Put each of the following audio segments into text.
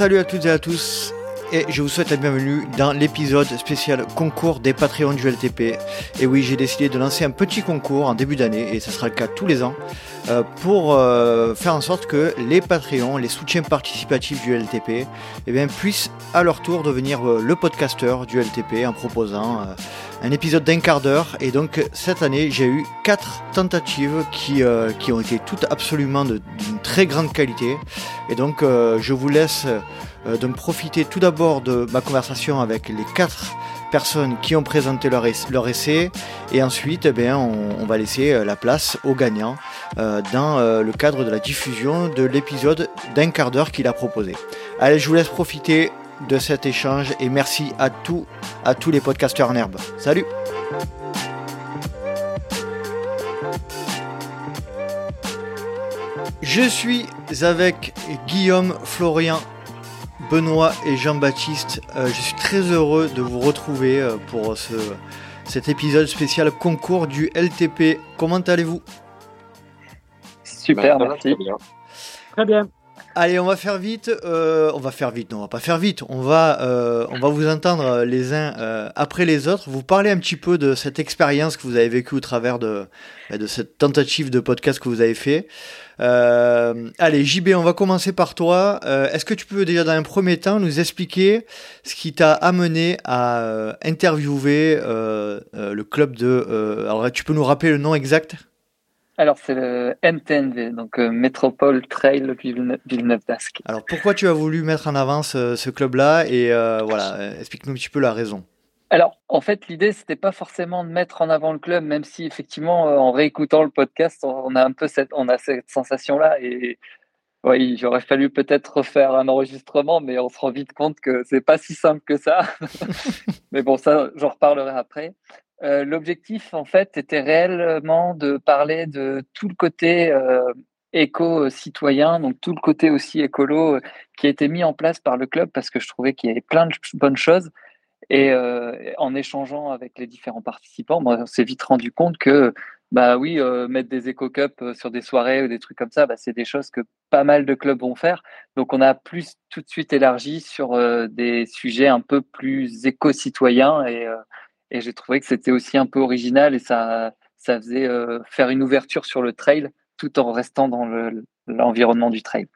Salut à toutes et à tous et je vous souhaite la bienvenue dans l'épisode spécial concours des Patreons du LTP. Et oui, j'ai décidé de lancer un petit concours en début d'année, et ce sera le cas tous les ans, euh, pour euh, faire en sorte que les Patreons, les soutiens participatifs du LTP, eh bien, puissent à leur tour devenir euh, le podcasteur du LTP en proposant un épisode d'un quart d'heure. Et donc cette année, j'ai eu quatre tentatives qui, qui ont été toutes absolument d'une très grande qualité. Et donc je vous laisse de me profiter tout d'abord de ma conversation avec les quatre personnes qui ont présenté leur, essai et ensuite eh bien, on, va laisser euh, la place aux gagnants euh, dans le cadre de la diffusion de l'épisode d'un quart d'heure qu'il a proposé. Allez, je vous laisse profiter de cet échange et merci à tous, à tous les podcasteurs en herbe. Salut Je suis avec Guillaume Florian Benoît et Jean-Baptiste. Euh, je suis très heureux de vous retrouver euh, pour ce, cet épisode spécial concours du LTP. Comment allez-vous? Super, bah, merci. Très bien. Allez, on va faire vite. Euh, on va faire vite. Non, on va pas faire vite. On va, on va vous entendre les uns après les autres. Vous parler un petit peu de cette expérience que vous avez vécue au travers de, de cette tentative de podcast que vous avez fait. Euh, allez, JB, on va commencer par toi. Euh, est-ce que tu peux déjà dans un premier temps nous expliquer ce qui t'a amené à euh, interviewer le club de... alors tu peux nous rappeler le nom exact? Alors, c'est le MTNV, donc Métropole Trail Villeneuve d'Ascq. Alors, pourquoi tu as voulu mettre en avant ce club-là Et voilà, explique-nous un petit peu la raison. Alors, en fait, l'idée, c'était pas forcément de mettre en avant le club, même si effectivement, euh, en réécoutant le podcast, on a un peu cette, on a cette sensation-là. Et oui, j'aurais fallu peut-être refaire un enregistrement, mais on se rend vite compte que c'est pas si simple que ça. mais bon, ça, j'en reparlerai après. Euh, l'objectif, en fait, était réellement de parler de tout le côté euh, éco-citoyen, donc tout le côté aussi écolo qui a été mis en place par le club, parce que je trouvais qu'il y avait plein de bonnes choses et euh, en échangeant avec les différents participants, on s'est vite rendu compte que, bah oui, euh, mettre des éco-cups euh, sur des soirées ou des trucs comme ça, bah, c'est des choses que pas mal de clubs vont faire. Donc, on a plus tout de suite élargi sur des sujets un peu plus éco-citoyens et, et j'ai trouvé que c'était aussi un peu original et ça, ça faisait faire une ouverture sur le trail tout en restant dans l'environnement du trail.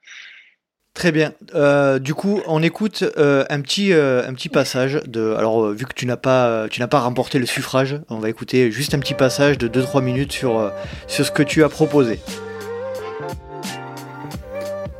Très bien. Euh, du coup, on écoute euh, un petit euh, un petit passage de. Alors, vu que tu n'as pas tu n'as pas remporté le suffrage, on va écouter juste un petit passage de 2-3 minutes sur sur ce que tu as proposé.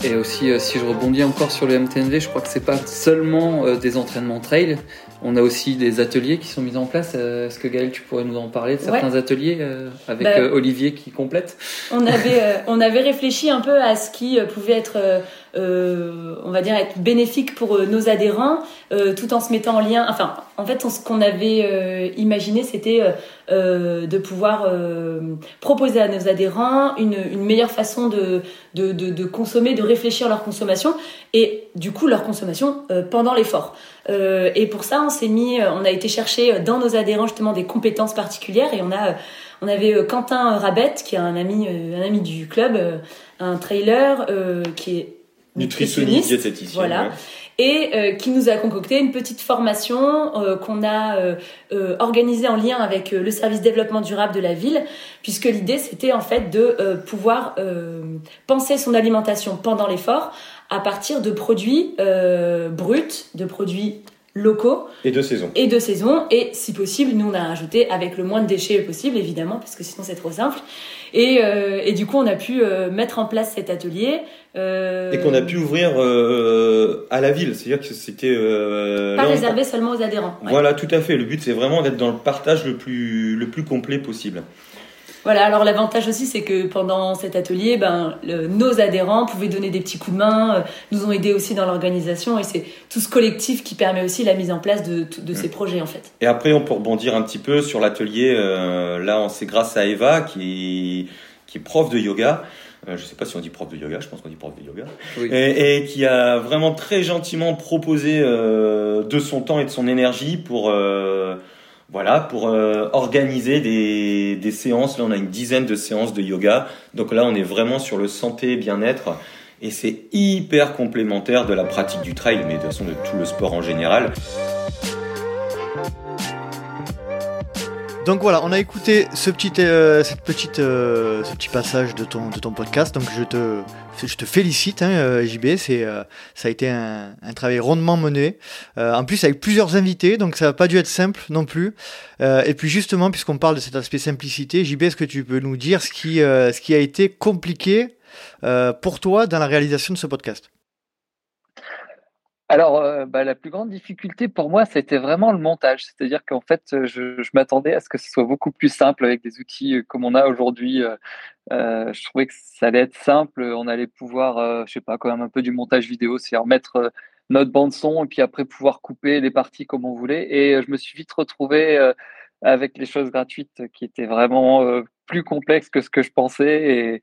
Et aussi, si je rebondis encore sur le MTNV, je crois que c'est pas seulement des entraînements trail. On a aussi des ateliers qui sont mis en place. Est-ce que Gaël, tu pourrais nous en parler de certains ateliers avec bah, Olivier qui complète? On avait on avait réfléchi un peu à ce qui pouvait être euh, on va dire, être bénéfique pour euh, nos adhérents, euh, tout en se mettant en lien. Enfin, en fait, ce qu'on avait imaginé, c'était de pouvoir proposer à nos adhérents une, meilleure façon de, de, consommer, de réfléchir leur consommation et du coup leur consommation pendant l'effort. et pour ça, on s'est mis, on a été chercher dans nos adhérents justement des compétences particulières et on a on avait Quentin Rabette, qui est un ami, un ami du club, un trailer qui est nutritionniste, diététicien. Voilà. Et euh, qui nous a concocté une petite formation euh, qu'on a euh, organisée en lien avec le service développement durable de la ville, puisque l'idée c'était en fait de pouvoir penser son alimentation pendant l'effort à partir de produits bruts, de produits locaux. Et de saison. Et de saison. Et si possible, nous, on a rajouté avec le moins de déchets possible, évidemment, parce que sinon c'est trop simple. Et, euh, et, du coup, on a pu euh, mettre en place cet atelier. Euh... Et qu'on a pu ouvrir à la ville. C'est-à-dire que c'était... Pas réservé seulement aux adhérents. Voilà, tout à fait. Le but, c'est vraiment d'être dans le partage le plus, le plus complet possible. Voilà, alors l'avantage aussi, c'est que pendant cet atelier, ben, nos adhérents pouvaient donner des petits coups de main, euh, nous ont aidés aussi dans l'organisation, et c'est tout ce collectif qui permet aussi la mise en place de, de ces mm. projets, en fait. Et après, on peut rebondir un petit peu sur l'atelier. Euh, là, c'est grâce à Eva, qui, qui est prof de yoga. Euh, je ne sais pas si on dit prof de yoga, je pense qu'on dit prof de yoga, et, qui a vraiment très gentiment proposé de son temps et de son énergie pour voilà, pour euh, organiser des, séances. Là, on a une dizaine de séances de yoga. Donc là, on est vraiment sur le santé bien-être. et c'est hyper complémentaire de la pratique du trail, mais de toute façon de tout le sport en général. Donc voilà, on a écouté ce petit, euh, cette petite, euh, ce petit passage de ton, de ton podcast. Donc je te, je te félicite, hein, euh, JB. Ça a été un, un travail rondement mené. en plus avec plusieurs invités, donc ça n'a pas dû être simple non plus. et puis justement, puisqu'on parle de cet aspect simplicité, JB, est-ce que tu peux nous dire ce qui, ce qui a été compliqué pour toi dans la réalisation de ce podcast? Alors, euh, bah, la plus grande difficulté pour moi, c'était vraiment le montage. C'est-à-dire qu'en fait, euh, je, m'attendais à ce que ce soit beaucoup plus simple avec des outils euh, comme on a aujourd'hui. je trouvais que ça allait être simple. On allait pouvoir, je sais pas, quand même un peu du montage vidéo, c'est-à-dire mettre notre bande son et puis après pouvoir couper les parties comme on voulait. Et je me suis vite retrouvé avec les choses gratuites qui étaient vraiment plus complexes que ce que je pensais. Et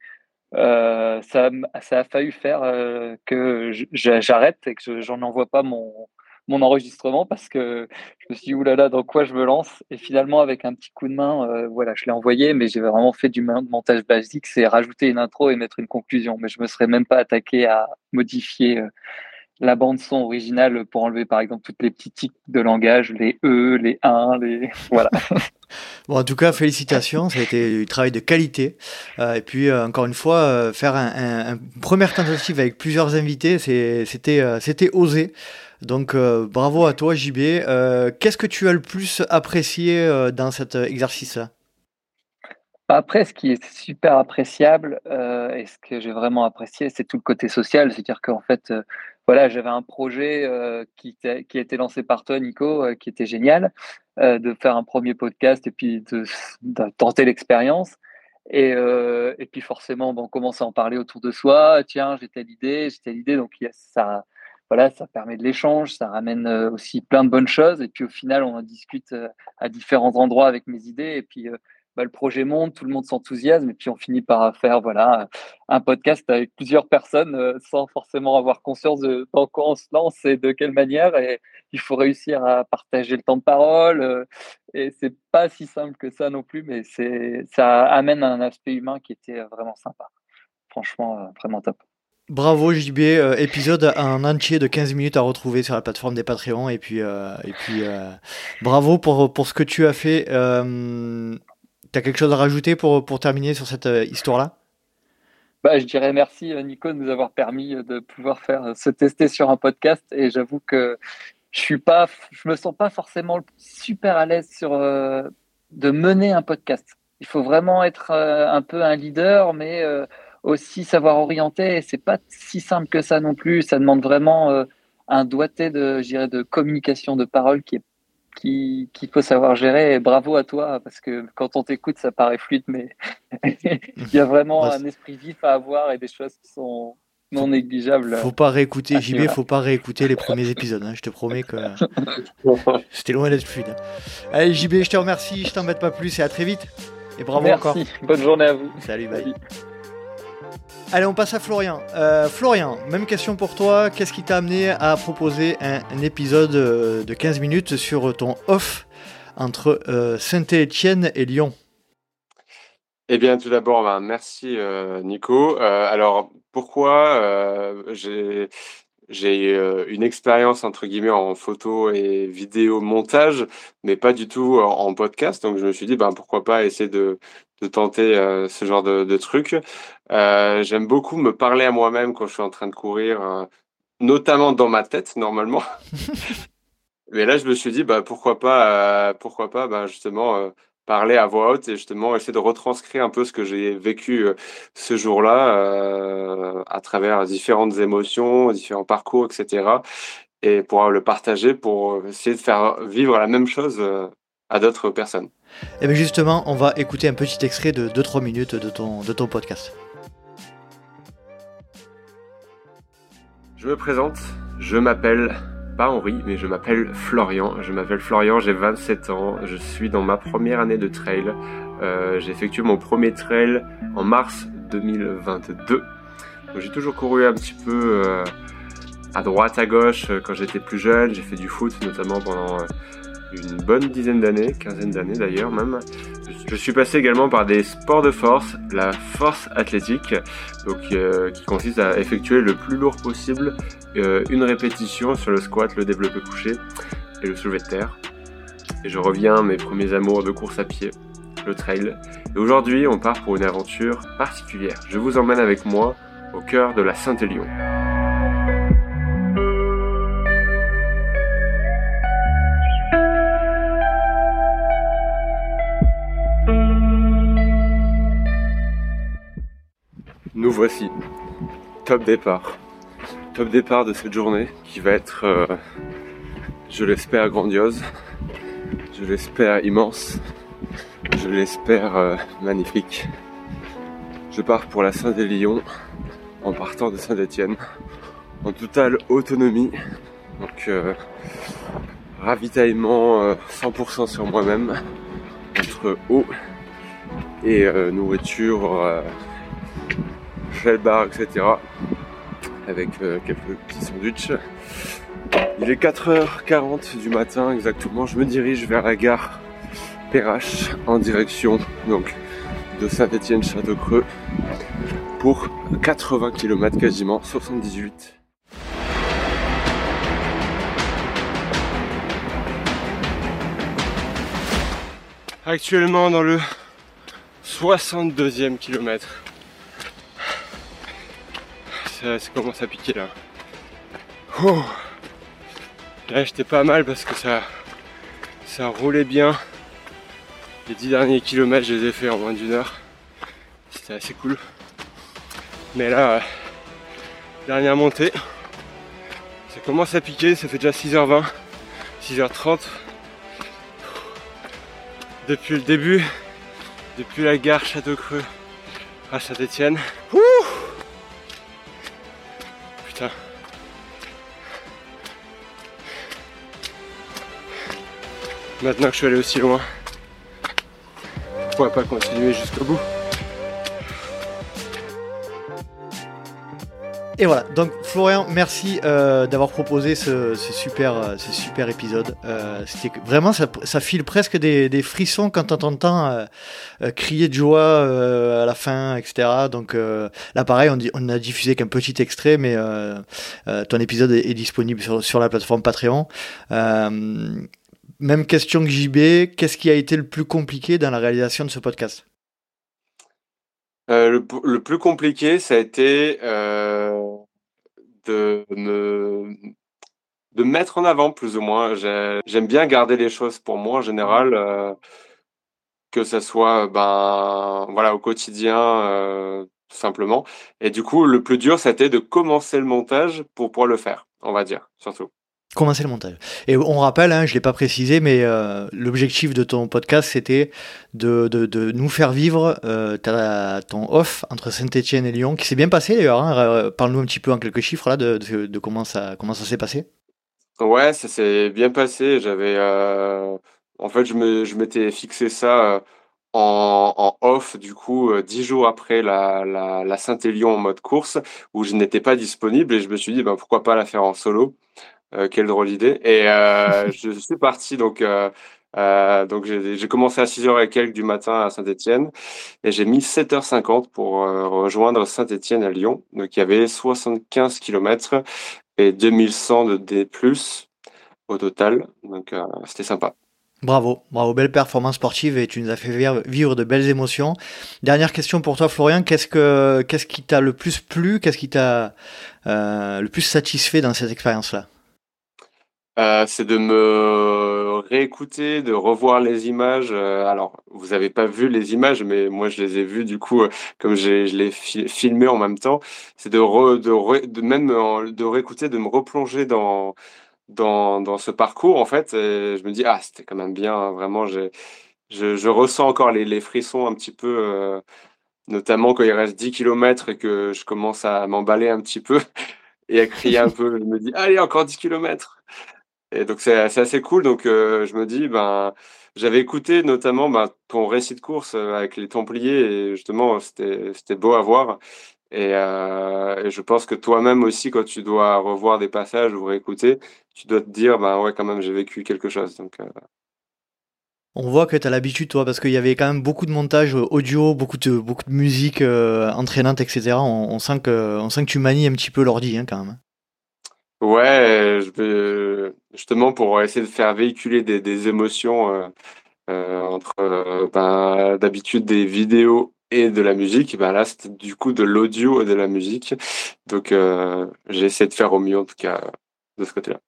euh, ça, a fallu faire euh, que j'arrête et que j'en envoie pas mon, mon enregistrement parce que je me suis dit, oulala, dans quoi je me lance? Et finalement, avec un petit coup de main, euh, voilà, je l'ai envoyé, mais j'ai vraiment fait du montage basique, c'est rajouter une intro et mettre une conclusion. Mais je me serais même pas attaqué à modifier la bande son originale pour enlever par exemple toutes les petits tics de langage, les E, les 1, les voilà. bon, en tout cas, félicitations, ça a été du travail de qualité. Euh, et puis euh, encore une fois, euh, faire un, un, première tentative avec plusieurs invités, c'était c'était osé. Donc bravo à toi JB. Qu'est-ce que tu as le plus apprécié dans cet exercice-là? Après, ce qui est super appréciable et ce que j'ai vraiment apprécié, c'est tout le côté social. C'est-à-dire qu'en fait, voilà, j'avais un projet euh, qui, qui, a été lancé par toi, Nico, euh, qui était génial, euh, de faire un premier podcast et puis de, tenter l'expérience. Et, et, puis forcément, bon, on commence à en parler autour de soi. Tiens, j'ai telle idée, j'ai telle idée. Donc ça, voilà, ça permet de l'échange, ça ramène aussi plein de bonnes choses. Et puis au final, on en discute à différents endroits avec mes idées. Et puis bah, le projet monte, tout le monde s'enthousiasme, et puis on finit par faire voilà un podcast avec plusieurs personnes euh, sans forcément avoir conscience de dans quoi on se lance et de quelle manière. Et il faut réussir à partager le temps de parole. Euh, et c'est pas si simple que ça non plus, mais ça amène un aspect humain qui était vraiment sympa. Franchement, euh, vraiment top. Bravo JB, épisode en entier de 15 minutes à retrouver sur la plateforme des Patreons et puis, et puis bravo pour, pour ce que tu as fait. Tu as quelque chose à rajouter pour, pour terminer sur cette euh, histoire-là? Bah, je dirais merci euh, Nico de nous avoir permis euh, de pouvoir faire se tester sur un podcast et j'avoue que je suis pas, je me sens pas forcément super à l'aise sur de mener un podcast. Il faut vraiment être un peu un leader, mais aussi savoir orienter. Et c'est pas si simple que ça non plus. Ça demande vraiment un doigté de, de communication de parole qui est qu'il faut savoir gérer. Et bravo à toi, parce que quand on t'écoute, ça paraît fluide, mais il y a vraiment un esprit vif à avoir et des choses qui sont non négligeables. Faut pas réécouter, JB, faut pas réécouter les premiers épisodes. Hein. Je te promets que c'était loin d'être fluide. Allez, JB, je te remercie, je t'embête pas plus et à très vite. Et bravo Merci. encore. Bonne journée à vous. Salut, bye. Allez, on passe à Florian. Euh, Florian, même question pour toi. Qu'est-ce qui t'a amené à proposer un, épisode euh, de 15 minutes sur ton off entre euh, Saint-Étienne et Lyon? Eh bien, tout d'abord, ben, merci Nico. alors, pourquoi j'ai une expérience entre guillemets en photo et vidéo montage, mais pas du tout en, podcast. Donc je me suis dit, ben pourquoi pas essayer de, de tenter ce genre de, de truc. Euh, j'aime beaucoup me parler à moi-même quand je suis en train de courir, euh, notamment dans ma tête normalement. Mais là, je me suis dit, bah, pourquoi pas, euh, pourquoi pas, bah, justement, parler à voix haute et justement essayer de retranscrire un peu ce que j'ai vécu ce jour-là à travers différentes émotions, différents parcours, etc. Et pour le partager, pour essayer de faire vivre la même chose à d'autres personnes. Et eh bien justement, on va écouter un petit extrait de 2-3 minutes de ton, de ton podcast. Je me présente, je m'appelle pas Henri, mais je m'appelle Florian. Je m'appelle Florian, j'ai 27 ans, je suis dans ma première année de trail. Euh, j'ai effectué mon premier trail en mars 2022. J'ai toujours couru un petit peu euh, à droite, à gauche euh, quand j'étais plus jeune. J'ai fait du foot notamment pendant une bonne dizaine d'années, quinzaine d'années d'ailleurs même. Je suis passé également par des sports de force, la force athlétique, donc euh, qui consiste à effectuer le plus lourd possible euh, une répétition sur le squat, le développé couché et le soulevé de terre. Et je reviens à mes premiers amours de course à pied, le trail. Et aujourd'hui, on part pour une aventure particulière. Je vous emmène avec moi au cœur de la Saint-Élion. Voici. Top départ. Top départ de cette journée qui va être, euh, je l'espère, grandiose. Je l'espère immense. Je l'espère euh, magnifique. Je pars pour la Saint-Élion en partant de Saint-Étienne en totale autonomie. Donc euh, ravitaillement 100% sur moi-même entre eau et nourriture bar, etc. Avec euh, quelques petits sandwichs. Il est 4h40 du matin exactement. Je me dirige vers la gare Perrache en direction donc de Saint-Étienne-Château-Creux pour 80 km quasiment, 78. Actuellement dans le 62e kilomètre ça, commence à piquer là. Là j'étais pas mal parce que ça, ça roulait bien. Les 10 derniers kilomètres je les ai fait en moins d'une heure. C'était assez cool. Mais là, dernière montée, ça commence à piquer, ça fait déjà 6h20, 6h30. Depuis le début, depuis la gare Château-Creux à Saint-Étienne. Maintenant que je suis allé aussi loin, pourquoi pas continuer jusqu'au bout Et voilà, donc Florian, merci euh, d'avoir proposé ce, super, euh, ce super épisode. Euh, vraiment, ça, file presque des, frissons quand t'entends crier de joie à la fin, etc. Donc là, pareil, on, on a diffusé qu'un petit extrait, mais ton épisode est, disponible sur, la plateforme Patreon. Même question que JB, qu'est-ce qui a été le plus compliqué dans la réalisation de ce podcast? Euh, le, plus compliqué, ça a été euh, de me de mettre en avant plus ou moins. J'aime bien garder les choses pour moi en général, euh, que ce soit ben voilà au quotidien tout simplement. Et du coup, le plus dur, c'était de commencer le montage pour pouvoir le faire, on va dire surtout. Commencer le montage. Et on rappelle, hein, je ne l'ai pas précisé, mais euh, l'objectif de ton podcast, c'était de, nous faire vivre euh, ton off entre Saint-Etienne et Lyon, qui s'est bien passé d'ailleurs. Hein. Parle-nous un petit peu en quelques chiffres là, de, comment ça, comment ça s'est passé. Ouais, ça s'est bien passé. J'avais, euh, en fait, je, me, je m'étais fixé ça en, en, off, du coup, dix jours après la, la, la Saint-Élion en mode course, où je n'étais pas disponible, et je me suis dit, ben, pourquoi pas la faire en solo. Euh, quelle drôle d'idée. Et euh, je suis parti donc. Euh, donc j'ai commencé à 6h et quelques du matin à Saint-Etienne et j'ai mis 7h50 pour rejoindre Saint-Etienne à Lyon. Donc il y avait 75 km et 2100 de D+, au total. Donc c'était sympa. Bravo, bravo, belle performance sportive et tu nous as fait vivre de belles émotions. Dernière question pour toi Florian, qu'est-ce que qu'est-ce qui t'a le plus plu, qu'est-ce qui t'a le plus satisfait dans cette expérience-là? Euh, c'est de me réécouter, de revoir les images. Euh, alors, vous n'avez pas vu les images, mais moi je les ai vues du coup, euh, comme je l'ai filmé en même temps. C'est de, de, de même de réécouter, de me replonger dans dans, dans ce parcours en fait. Et je me dis ah c'était quand même bien, hein, vraiment. Je, je ressens encore les, les frissons un petit peu, notamment quand il reste 10 km et que je commence à m'emballer un petit peu et à crier un peu. Je me dis allez encore 10 km. Et donc c'est assez cool. Donc euh, je me dis, ben, j'avais écouté notamment ben, ton récit de course euh, avec les Templiers et justement c'était beau à voir. Et, euh, et je pense que toi-même aussi, quand tu dois revoir des passages ou réécouter, tu dois te dire, ben ouais, quand même, j'ai vécu quelque chose. Donc On voit que tu as l'habitude, toi, parce qu'il y avait quand même beaucoup de montage audio, beaucoup de, beaucoup de musique entraînante, etc. On, sent que, tu manies un petit peu l'ordi, hein, quand même. Ouais, je vais, justement pour essayer de faire véhiculer des, des émotions entre ben, d'habitude des vidéos et de la musique, ben là c'était du coup de l'audio et de la musique. Donc euh, j'ai essayé de faire au mieux en tout cas de ce côté-là.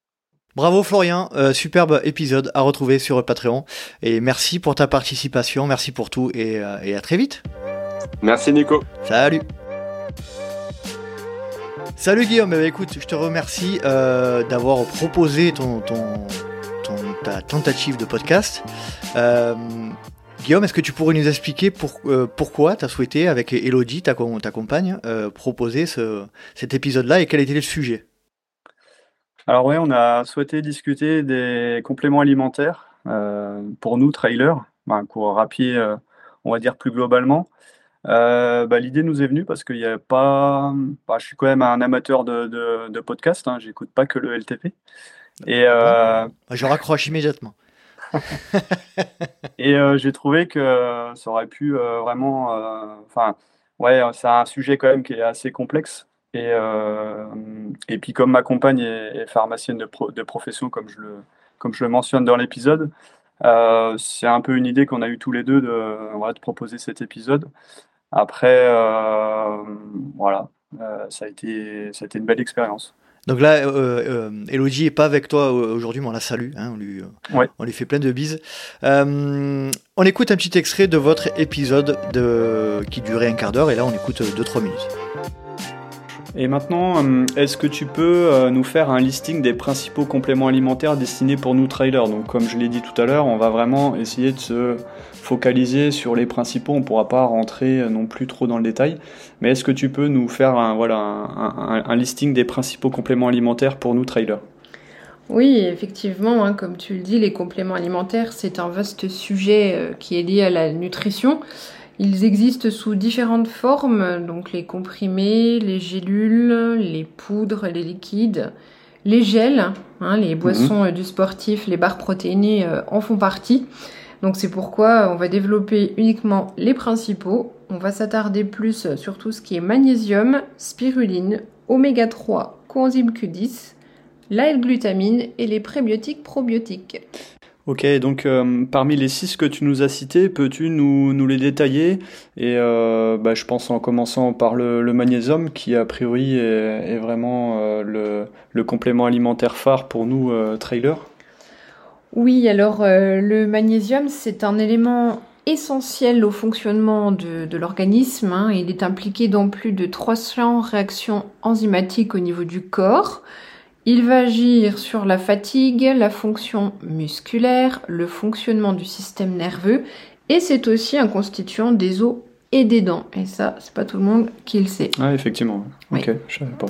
Bravo Florian, euh, superbe épisode à retrouver sur Patreon. Et merci pour ta participation, merci pour tout et, euh, et à très vite. Merci Nico. Salut. Salut Guillaume, eh ben, écoute, je te remercie d'avoir proposé ton, ta tentative de podcast. Guillaume, est-ce que tu pourrais nous expliquer euh, pourquoi tu as souhaité, avec Elodie, ta, compagne, euh, proposer cet épisode-là et quel était le sujet? Alors oui, on a souhaité discuter des compléments alimentaires euh, pour nous, trailers, ben, coureurs à pied, on va dire plus globalement. Bah, l'idée nous est venue parce qu'il n'y a pas. Bah, je suis quand même un amateur de, podcast, hein, j'écoute pas que le LTP. Et, bah, Je raccroche immédiatement. et euh, j'ai trouvé que euh, ça aurait pu euh, vraiment. Enfin, ouais, c'est un sujet quand même qui est assez complexe. Et, et puis, comme ma compagne est, pharmacienne de, de, profession, comme je le, comme je le mentionne dans l'épisode, c'est un peu une idée qu'on a eu tous les deux de, de proposer cet épisode. Après, voilà, ça, a été, ça a été une belle expérience. Donc là, euh, euh, Elodie est pas avec toi aujourd'hui, mais on la salue. Hein, on, lui, euh, on lui fait plein de bises. Euh, on écoute un petit extrait de votre épisode de... qui durait un quart d'heure, et là on écoute 2-3 minutes. Et maintenant, est-ce que tu peux nous faire un listing des principaux compléments alimentaires destinés pour nous trailers? Donc comme je l'ai dit tout à l'heure, on va vraiment essayer de se focaliser sur les principaux, on ne pourra pas rentrer non plus trop dans le détail. Mais est-ce que tu peux nous faire un, voilà, un, listing des principaux compléments alimentaires pour nous trailers oui, effectivement, hein, comme tu le dis, les compléments alimentaires, c'est un vaste sujet euh, qui est lié à la nutrition. Ils existent sous différentes formes, donc les comprimés, les gélules, les poudres, les liquides, les gels, hein, les boissons mhm. euh, du sportif, les barres protéinées euh, en font partie. Donc c'est pourquoi on va développer uniquement les principaux. On va s'attarder plus sur tout ce qui est magnésium, spiruline, oméga 3, coenzyme Q10, la L-glutamine et les prébiotiques probiotiques. Ok, donc euh, parmi les six que tu nous as cités, peux-tu nous, les détailler? Et euh, bah, je pense en commençant par le, magnésium, qui a priori est, vraiment euh, le, le, complément alimentaire phare pour nous, trailers. Oui, alors euh, le magnésium, c'est un élément essentiel au fonctionnement de, l'organisme. Hein. Il est impliqué dans plus de 300 réactions enzymatiques au niveau du corps. Il va agir sur la fatigue, la fonction musculaire, le fonctionnement du système nerveux et c'est aussi un constituant des os et des dents. Et ça, c'est pas tout le monde qui le sait. Ah, effectivement. Ok, je savais pas.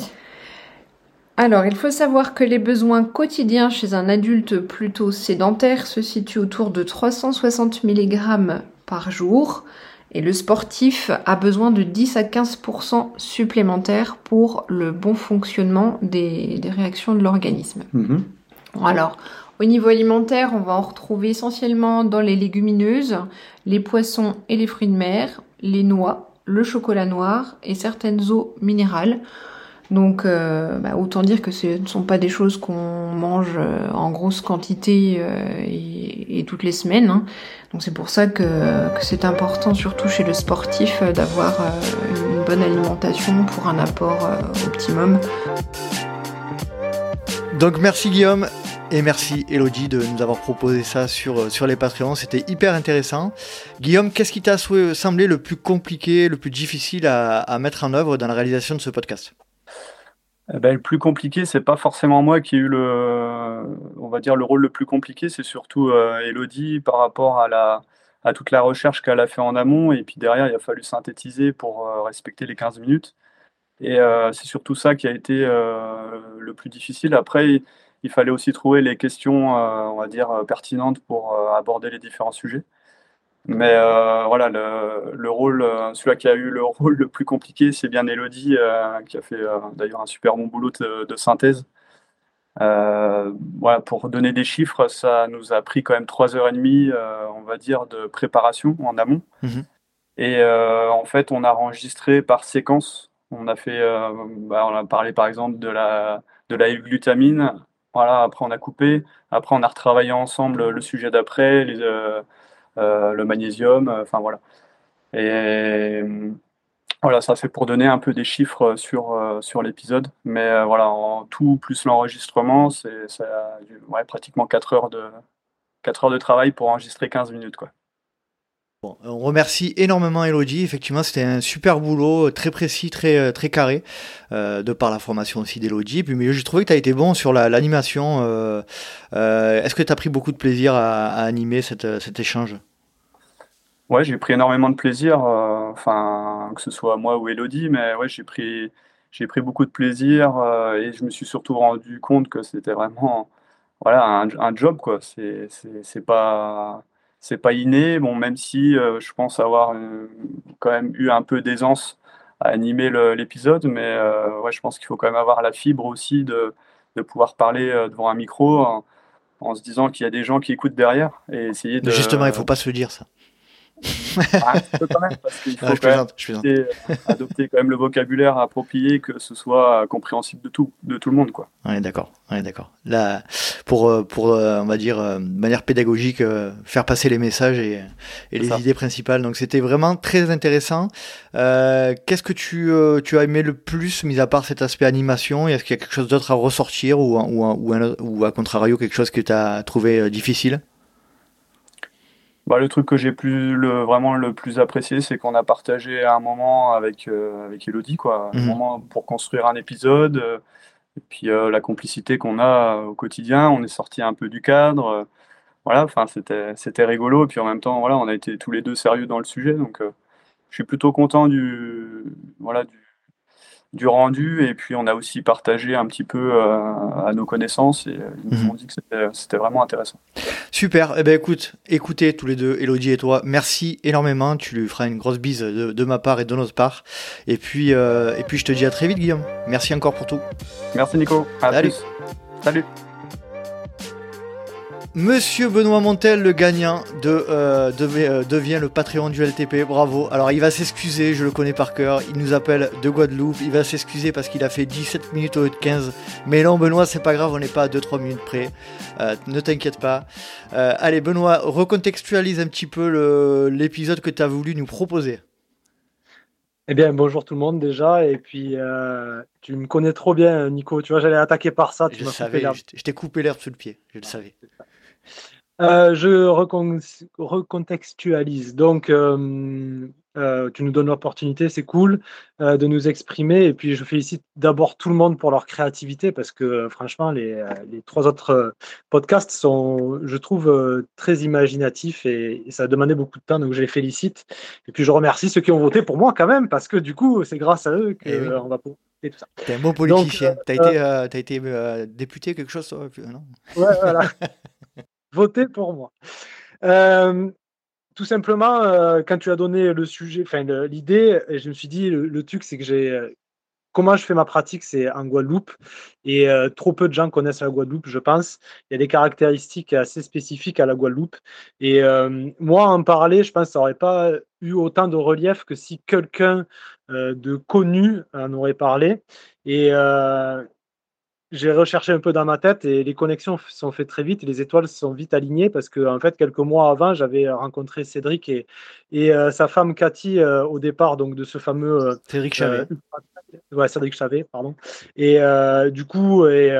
Alors, il faut savoir que les besoins quotidiens chez un adulte plutôt sédentaire se situent autour de 360 mg par jour et le sportif a besoin de 10 à 15% supplémentaires pour le bon fonctionnement des, réactions de l'organisme. Mhm. Alors, au niveau alimentaire, on va en retrouver essentiellement dans les légumineuses, les poissons et les fruits de mer, les noix, le chocolat noir et certaines eaux minérales. Donc, euh, bah, autant dire que ce ne sont pas des choses qu'on mange euh, en grosse quantité euh, et, toutes les semaines. Hein. Donc, c'est pour ça que, c'est important, surtout chez le sportif, d'avoir une bonne alimentation pour un apport optimum. Donc, merci Guillaume. Et merci Elodie de nous avoir proposé ça sur, sur les Patreons, c'était hyper intéressant. Guillaume, qu'est-ce qui t'a semblé le plus compliqué, le plus difficile à mettre en œuvre dans la réalisation de ce podcast? Eh ben, le plus compliqué, c'est pas forcément moi qui ai eu le, on va dire le rôle le plus compliqué, c'est surtout euh, Elodie par rapport à la, à toute la recherche qu'elle a fait en amont et puis derrière il a fallu synthétiser pour euh, respecter les 15 minutes. Et euh, c'est surtout ça qui a été le plus difficile. Après, il, fallait aussi trouver les questions, on va dire pertinentes pour aborder les différents sujets. Mais euh, voilà, le, le rôle, euh, celui qui a eu le rôle le plus compliqué, c'est bien Elodie, euh, qui a fait d'ailleurs un super bon boulot de, synthèse. voilà, pour donner des chiffres, ça nous a pris quand même trois heures et demie, on va dire, de préparation en amont. Mhm. Et en fait, on a enregistré par séquence. On a fait, bah, on a parlé par exemple de la de la glutamine. Voilà, après on a coupé. Après on a retravaillé ensemble le sujet d'après, le magnésium. Enfin voilà. Et voilà, ça c'est pour donner un peu des chiffres sur, euh, sur l'épisode. Mais euh, voilà, en tout plus l'enregistrement, c'est ouais, pratiquement 4 heures, de, 4 heures de travail pour enregistrer 15 minutes. Quoi. On remercie énormément Elodie. Effectivement, c'était un super boulot, très précis, très, très carré, euh, de par la formation aussi d'Elodie. Puis, mais j'ai trouvé que tu as été bon sur l'animation. Est-ce que tu as pris beaucoup de plaisir à, animer cet échange? Ouais, j'ai pris énormément de plaisir, euh, enfin, que ce soit moi ou Elodie, mais j'ai pris, beaucoup de plaisir euh, et je me suis surtout rendu compte que c'était vraiment voilà, un, job, quoi. C'est, pas, c'est pas inné, bon, même si euh, je pense avoir quand même eu un peu d'aisance à animer l'épisode, mais ouais, je pense qu'il faut quand même avoir la fibre aussi de, pouvoir parler devant un micro en, en se disant qu'il y a des gens qui écoutent derrière et essayer de. Justement, il faut pas se le dire ça. Ah, quand même, parce qu'il faut adopter, quand même le vocabulaire approprié, que ce soit compréhensible de tout, de tout le monde, quoi. est d'accord, est d'accord. Là, pour, euh, pour, euh, on va dire, euh, de manière pédagogique, faire passer les messages et, et les idées principales. Donc, c'était vraiment très intéressant. Qu'est-ce que tu, tu as aimé le plus, mis à part cet aspect animation? Est-ce qu'il y a quelque chose d'autre à ressortir ou, ou, ou, ou, à contrario, quelque chose que tu as trouvé difficile? Bah, le truc que j'ai plus le, vraiment le plus apprécié, c'est qu'on a partagé un moment avec, euh, avec Elodie, quoi. Un mhm. moment pour construire un épisode. Euh, et puis euh, la complicité qu'on a au quotidien, on est sorti un peu du cadre. voilà, enfin c'était c'était rigolo. Et puis en même temps, voilà, on a été tous les deux sérieux dans le sujet. Donc je suis plutôt content du voilà du, du rendu et puis on a aussi partagé un petit peu euh, à nos connaissances et ils nous mhm. ont dit que c'était vraiment intéressant. Super, eh ben écoute, écoutez tous les deux, Elodie et toi, merci énormément, tu lui feras une grosse bise de, ma part et de notre part et puis, euh, et puis je te dis à très vite Guillaume, merci encore pour tout. Merci Nico, à Salut. Plus. Salut. Monsieur Benoît Montel, le gagnant, de, euh, euh, devient le Patreon du LTP. Bravo. Alors, il va s'excuser, je le connais par cœur. Il nous appelle de Guadeloupe. Il va s'excuser parce qu'il a fait 17 minutes au lieu de 15. Mais non, Benoît, c'est pas grave, on n'est pas à 2-3 minutes près. Euh, ne t'inquiète pas. allez, Benoît, recontextualise un petit peu l'épisode que tu as voulu nous proposer. Eh bien, bonjour tout le monde déjà. Et puis, tu me connais trop bien, Nico. Tu vois, j'allais attaquer par ça. Tu je savais, je t'ai coupé l'herbe sous le pied. Je le savais. Euh, je recontextualise. Donc, euh, euh, tu nous donnes l'opportunité, c'est cool de nous exprimer. Et puis, je félicite d'abord tout le monde pour leur créativité parce que, franchement, les, trois autres podcasts sont, je trouve, très imaginatifs et, ça a demandé beaucoup de temps. Donc, je les félicite. Et puis, je remercie ceux qui ont voté pour moi quand même parce que, du coup, c'est grâce à eux qu'on eh va pouvoir tout ça. T'es un bon politicien. T'as été, as été député, quelque chose non? Ouais, voilà. Votez pour moi. Euh, tout simplement, euh, quand tu as donné le sujet, enfin l'idée, je me suis dit, le, truc, c'est que j'ai. Euh, comment je fais ma pratique, c'est en Guadeloupe. Et trop peu de gens connaissent la Guadeloupe, je pense. Il y a des caractéristiques assez spécifiques à la Guadeloupe. Et moi, en parler, je pense que ça n'aurait pas eu autant de relief que si quelqu'un de connu en aurait parlé. Et j'ai recherché un peu dans ma tête et les connexions sont faites très vite, les étoiles sont vite alignées parce que en fait quelques mois avant j'avais rencontré Cédric et, et euh, sa femme Cathy euh, au départ donc de ce fameux euh, Cédric Chavet. ouais, Cédric Chavet, pardon. Et du coup, et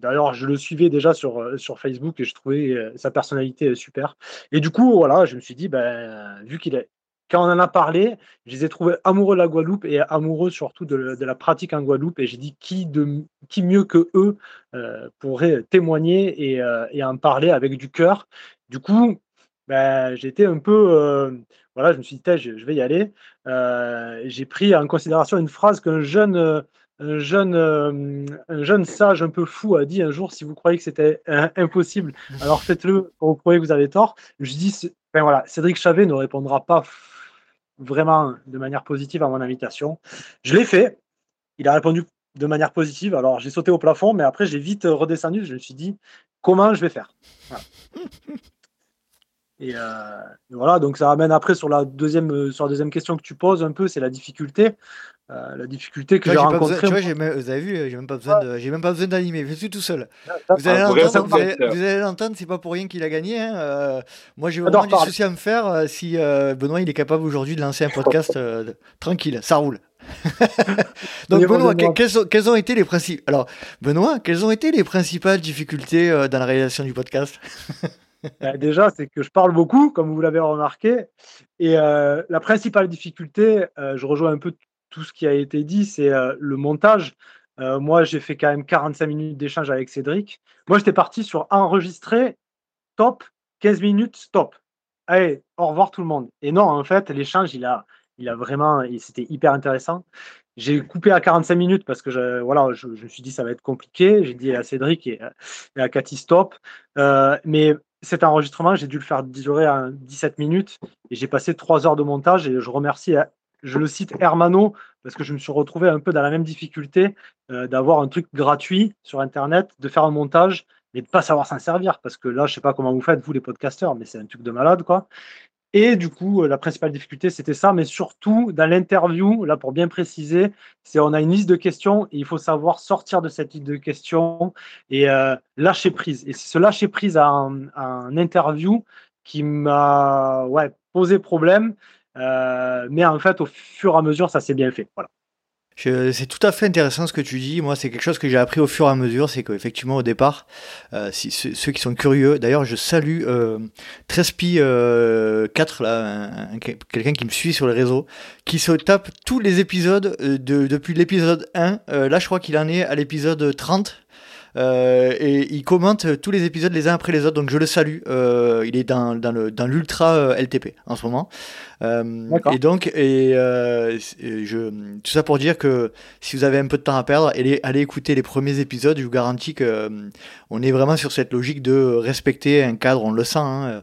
d'ailleurs je le suivais déjà sur sur Facebook et je trouvais sa personnalité super. Et du coup voilà, je me suis dit ben vu qu'il est quand on en a parlé, je les ai trouvés amoureux de la Guadeloupe et amoureux surtout de, la pratique en Guadeloupe. Et j'ai dit qui, mieux que eux euh, pourrait témoigner euh, et, en parler avec du cœur? Du coup, ben, j'étais un peu. Euh, voilà, je me suis dit, je, vais y aller. j'ai pris en considération une phrase qu'un jeune. Un jeune, un jeune sage un peu fou a dit un jour si vous croyez que c'était impossible, alors faites-le vous croyez que vous avez tort. Je dis, ben voilà, Cédric Chavet ne répondra pas vraiment de manière positive à mon invitation. Je l'ai fait. Il a répondu de manière positive. Alors j'ai sauté au plafond, mais après j'ai vite redescendu. Je me suis dit comment je vais faire? Et, voilà, donc ça ramène après sur la deuxième, sur la deuxième question que tu poses un peu, c'est la difficulté. Euh, la difficulté que j'ai rencontrée. Tu vois, vous avez vu, j'ai même pas besoin de, j'ai même pas besoin d'animer, je suis tout seul. Vous allez l'entendre, c'est pas pour rien qu'il a gagné. Hein. Euh, moi, j'ai vraiment du souci à me faire euh, si Benoît il est capable aujourd'hui de lancer un podcast tranquille, ça roule. Donc Benoît, quelles, ont, été les principes Alors Benoît, quelles ont été les principales difficultés dans la réalisation du podcast? Bah, Déjà, c'est que je parle beaucoup, comme vous l'avez remarqué, et la principale difficulté, je rejoins un peu tout ce qui a été dit, c'est euh, le montage. Euh, moi, j'ai fait quand même 45 minutes d'échange avec Cédric. Moi, j'étais parti sur enregistrer, top, 15 minutes, stop. Allez, au revoir tout le monde. Et non, en fait, l'échange, il a, il a vraiment, c'était hyper intéressant. J'ai coupé à 45 minutes parce que je, voilà, je, me suis dit ça va être compliqué. J'ai dit à Cédric et, à Cathy stop. Euh, mais cet enregistrement, j'ai dû le faire durer à 17 minutes et j'ai passé 3 heures de montage et je remercie je le cite Hermano parce que je me suis retrouvé un peu dans la même difficulté euh, d'avoir un truc gratuit sur Internet, de faire un montage et de pas savoir s'en servir parce que là, je sais pas comment vous faites vous les podcasteurs, mais c'est un truc de malade quoi. Et du coup, euh, la principale difficulté, c'était ça, mais surtout dans l'interview, là pour bien préciser, c'est on a une liste de questions et il faut savoir sortir de cette liste de questions et euh, lâcher prise. Et c'est ce lâcher prise à un, interview qui m'a posé problème euh, mais en fait, au fur et à mesure, ça s'est bien fait. Voilà. C'est tout à fait intéressant ce que tu dis. Moi, c'est quelque chose que j'ai appris au fur et à mesure. C'est qu'effectivement, au départ, euh, si, ceux, qui sont curieux, d'ailleurs, je salue euh, Trespi 4, euh, quelqu'un qui me suit sur les réseaux, qui se tape tous les épisodes de, depuis l'épisode 1. là, je crois qu'il en est à l'épisode 30. Euh, et il commente tous les épisodes les uns après les autres, donc je le salue. Euh, il est dans, dans, le, dans l'ultra euh, LTP en ce moment. et donc, et, je, tout ça pour dire que si vous avez un peu de temps à perdre, allez, allez écouter les premiers épisodes. Je vous garantis que on est vraiment sur cette logique de respecter un cadre, on le sent. Hein.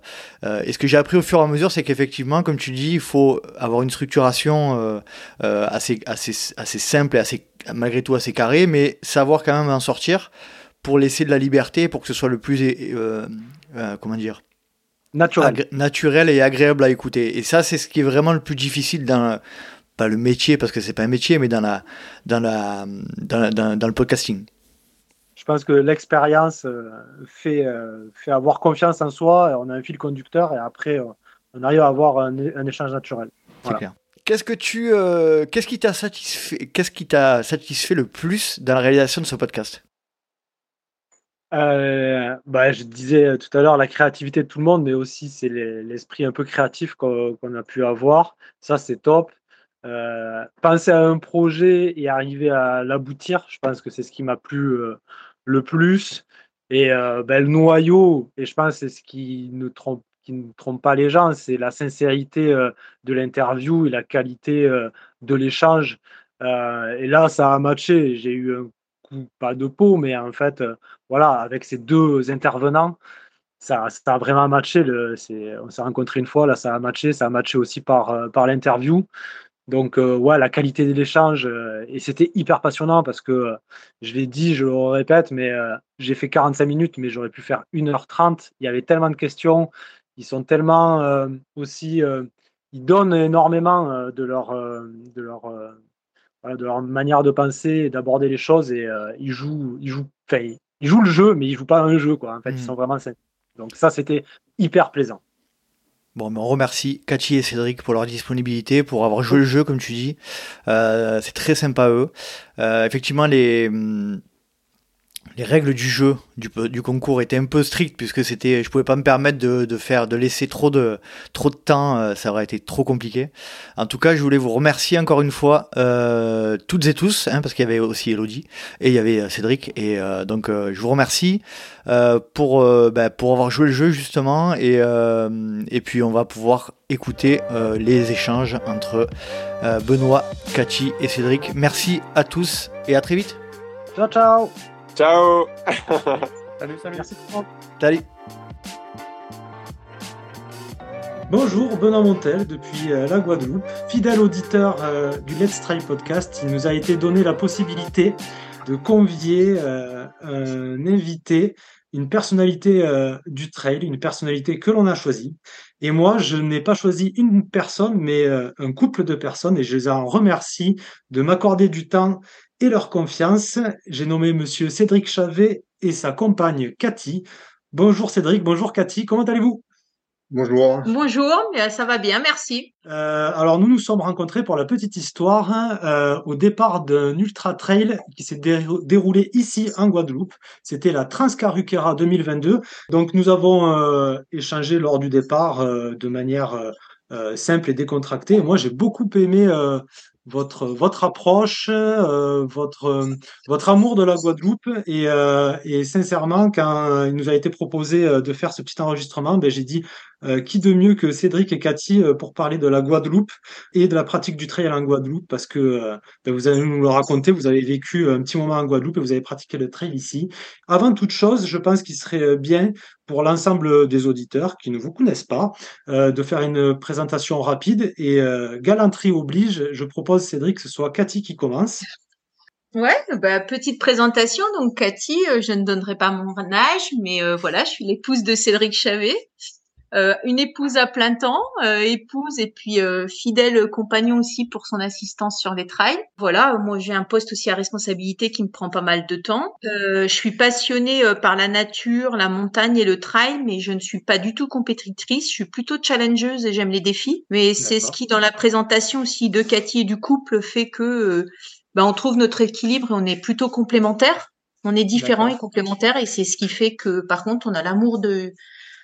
et ce que j'ai appris au fur et à mesure, c'est qu'effectivement, comme tu dis, il faut avoir une structuration assez, assez, assez simple et assez malgré tout assez carré, mais savoir quand même en sortir pour laisser de la liberté, pour que ce soit le plus, euh, euh, comment dire, naturel. naturel et agréable à écouter. Et ça, c'est ce qui est vraiment le plus difficile dans, pas le métier parce que c'est pas un métier, mais dans la, dans la, dans, le podcasting. Je pense que l'expérience euh, fait, fait avoir confiance en soi. On a un fil conducteur et après, on arrive à avoir un, échange naturel. C'est clair. Qu'est-ce que tu, qu'est-ce qui t'a satisfait, qu'est-ce qui t'a satisfait le plus dans la réalisation de ce podcast? Euh, bah, je disais tout à l'heure la créativité de tout le monde, mais aussi c'est l'esprit un peu créatif qu'on a pu avoir. Ça, c'est top. Euh, penser à un projet et arriver à l'aboutir, je pense que c'est ce qui m'a plu euh, le plus. Et ben, le noyau, et je pense c'est ce qui ne trompe qui ne trompe pas les gens, c'est la sincérité de l'interview et la qualité de l'échange. et là, ça a matché. J'ai eu un pas de peau, mais en fait, euh, voilà, avec ces deux intervenants, ça, a vraiment matché. Le, on s'est rencontré une fois, là, ça a matché. Ça a matché aussi par, euh, par l'interview. Donc, euh, ouais, la qualité de l'échange, et c'était hyper passionnant parce que je l'ai dit, je le répète, mais j'ai fait 45 minutes, mais j'aurais pu faire 1h30. Il y avait tellement de questions, ils sont tellement aussi, ils donnent énormément de leur, de leur de leur manière de penser et d'aborder les choses. Et euh, ils jouent, ils jouent, ils jouent le jeu, mais ils jouent pas un jeu, quoi. En fait, ils mm. sont vraiment Donc ça, c'était hyper plaisant. Bon, mais on remercie Cathy et Cédric pour leur disponibilité, pour avoir joué le jeu, comme tu dis. Euh, c'est très sympa eux. Euh, effectivement, les hum, les règles du jeu du, concours étaient un peu strictes puisque c'était je pouvais pas me permettre de, faire de laisser trop de trop de temps euh, ça aurait été trop compliqué. En tout cas je voulais vous remercier encore une fois euh, toutes et tous hein, parce qu'il y avait aussi Elodie et il y avait euh, Cédric et donc je vous remercie pour bah, pour avoir joué le jeu justement et et puis on va pouvoir écouter les échanges entre Benoît, Cathy et Cédric. Merci à tous et à très vite. Ciao ciao Ciao Salut, salut. Merci. Salut. Bonjour, Benoît Montel depuis euh, la Guadeloupe, fidèle auditeur euh, du Let's Try podcast. Il nous a été donné la possibilité de convier euh, un invité, une personnalité du trail, une personnalité que l'on a choisie. Et moi, je n'ai pas choisi une personne, mais un couple de personnes, et je les en remercie de m'accorder du temps et leur confiance. J'ai nommé Monsieur Cédric Chavet et sa compagne Cathy. Bonjour Cédric, bonjour Cathy, comment allez-vous? Bonjour. Bonjour, ça va bien, merci. Euh, alors nous nous sommes rencontrés pour la petite histoire hein, euh, au départ d'un ultra trail qui s'est déroulé ici en Guadeloupe. C'était la Transcaruquera 2022. Donc nous avons euh, échangé lors du départ de manière simple et décontractée. Moi j'ai beaucoup aimé votre votre approche, votre votre amour de la Guadeloupe et, et sincèrement quand il nous a été proposé de faire ce petit enregistrement, ben j'ai dit euh, qui de mieux que Cédric et Cathy euh, pour parler de la Guadeloupe et de la pratique du trail en Guadeloupe? Parce que euh, ben, vous allez nous le raconter, vous avez vécu un petit moment en Guadeloupe et vous avez pratiqué le trail ici. Avant toute chose, je pense qu'il serait bien pour l'ensemble des auditeurs qui ne vous connaissent pas de faire une présentation rapide et galanterie oblige, je propose Cédric que ce soit Cathy qui commence. Ouais, bah, petite présentation. Donc Cathy, je ne donnerai pas mon âge, mais voilà, je suis l'épouse de Cédric Chavet. Euh, une épouse à plein temps, euh, épouse et puis euh, fidèle compagnon aussi pour son assistance sur les trails. Voilà, moi j'ai un poste aussi à responsabilité qui me prend pas mal de temps. je suis passionnée par la nature, la montagne et le trail, mais je ne suis pas du tout compétitrice. Je suis plutôt challengeuse et j'aime les défis. Mais c'est ce qui dans la présentation aussi de Cathy et du couple fait que bah, on trouve notre équilibre et on est plutôt complémentaires. On est différents et complémentaires et c'est ce qui fait que par contre on a l'amour de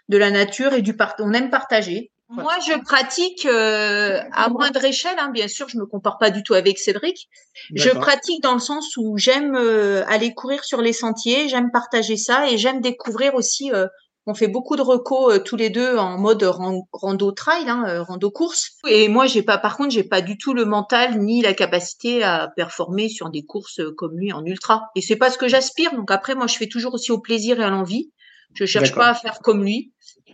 de la nature et du part. On aime partager. Moi, je pratique euh, à moindre échelle, hein, bien sûr, je me compare pas du tout avec Cédric. Je pratique dans le sens où j'aime euh, aller courir sur les sentiers, j'aime partager ça et j'aime découvrir aussi. Euh, on fait beaucoup de recos tous les deux en mode rando trail, hein, rando course. Et moi, j'ai pas, par contre, j'ai pas du tout le mental ni la capacité à performer sur des courses comme lui en ultra. Et c'est pas ce que j'aspire. Donc après, moi, je fais toujours aussi au plaisir et à l'envie. Je cherche pas à faire comme lui.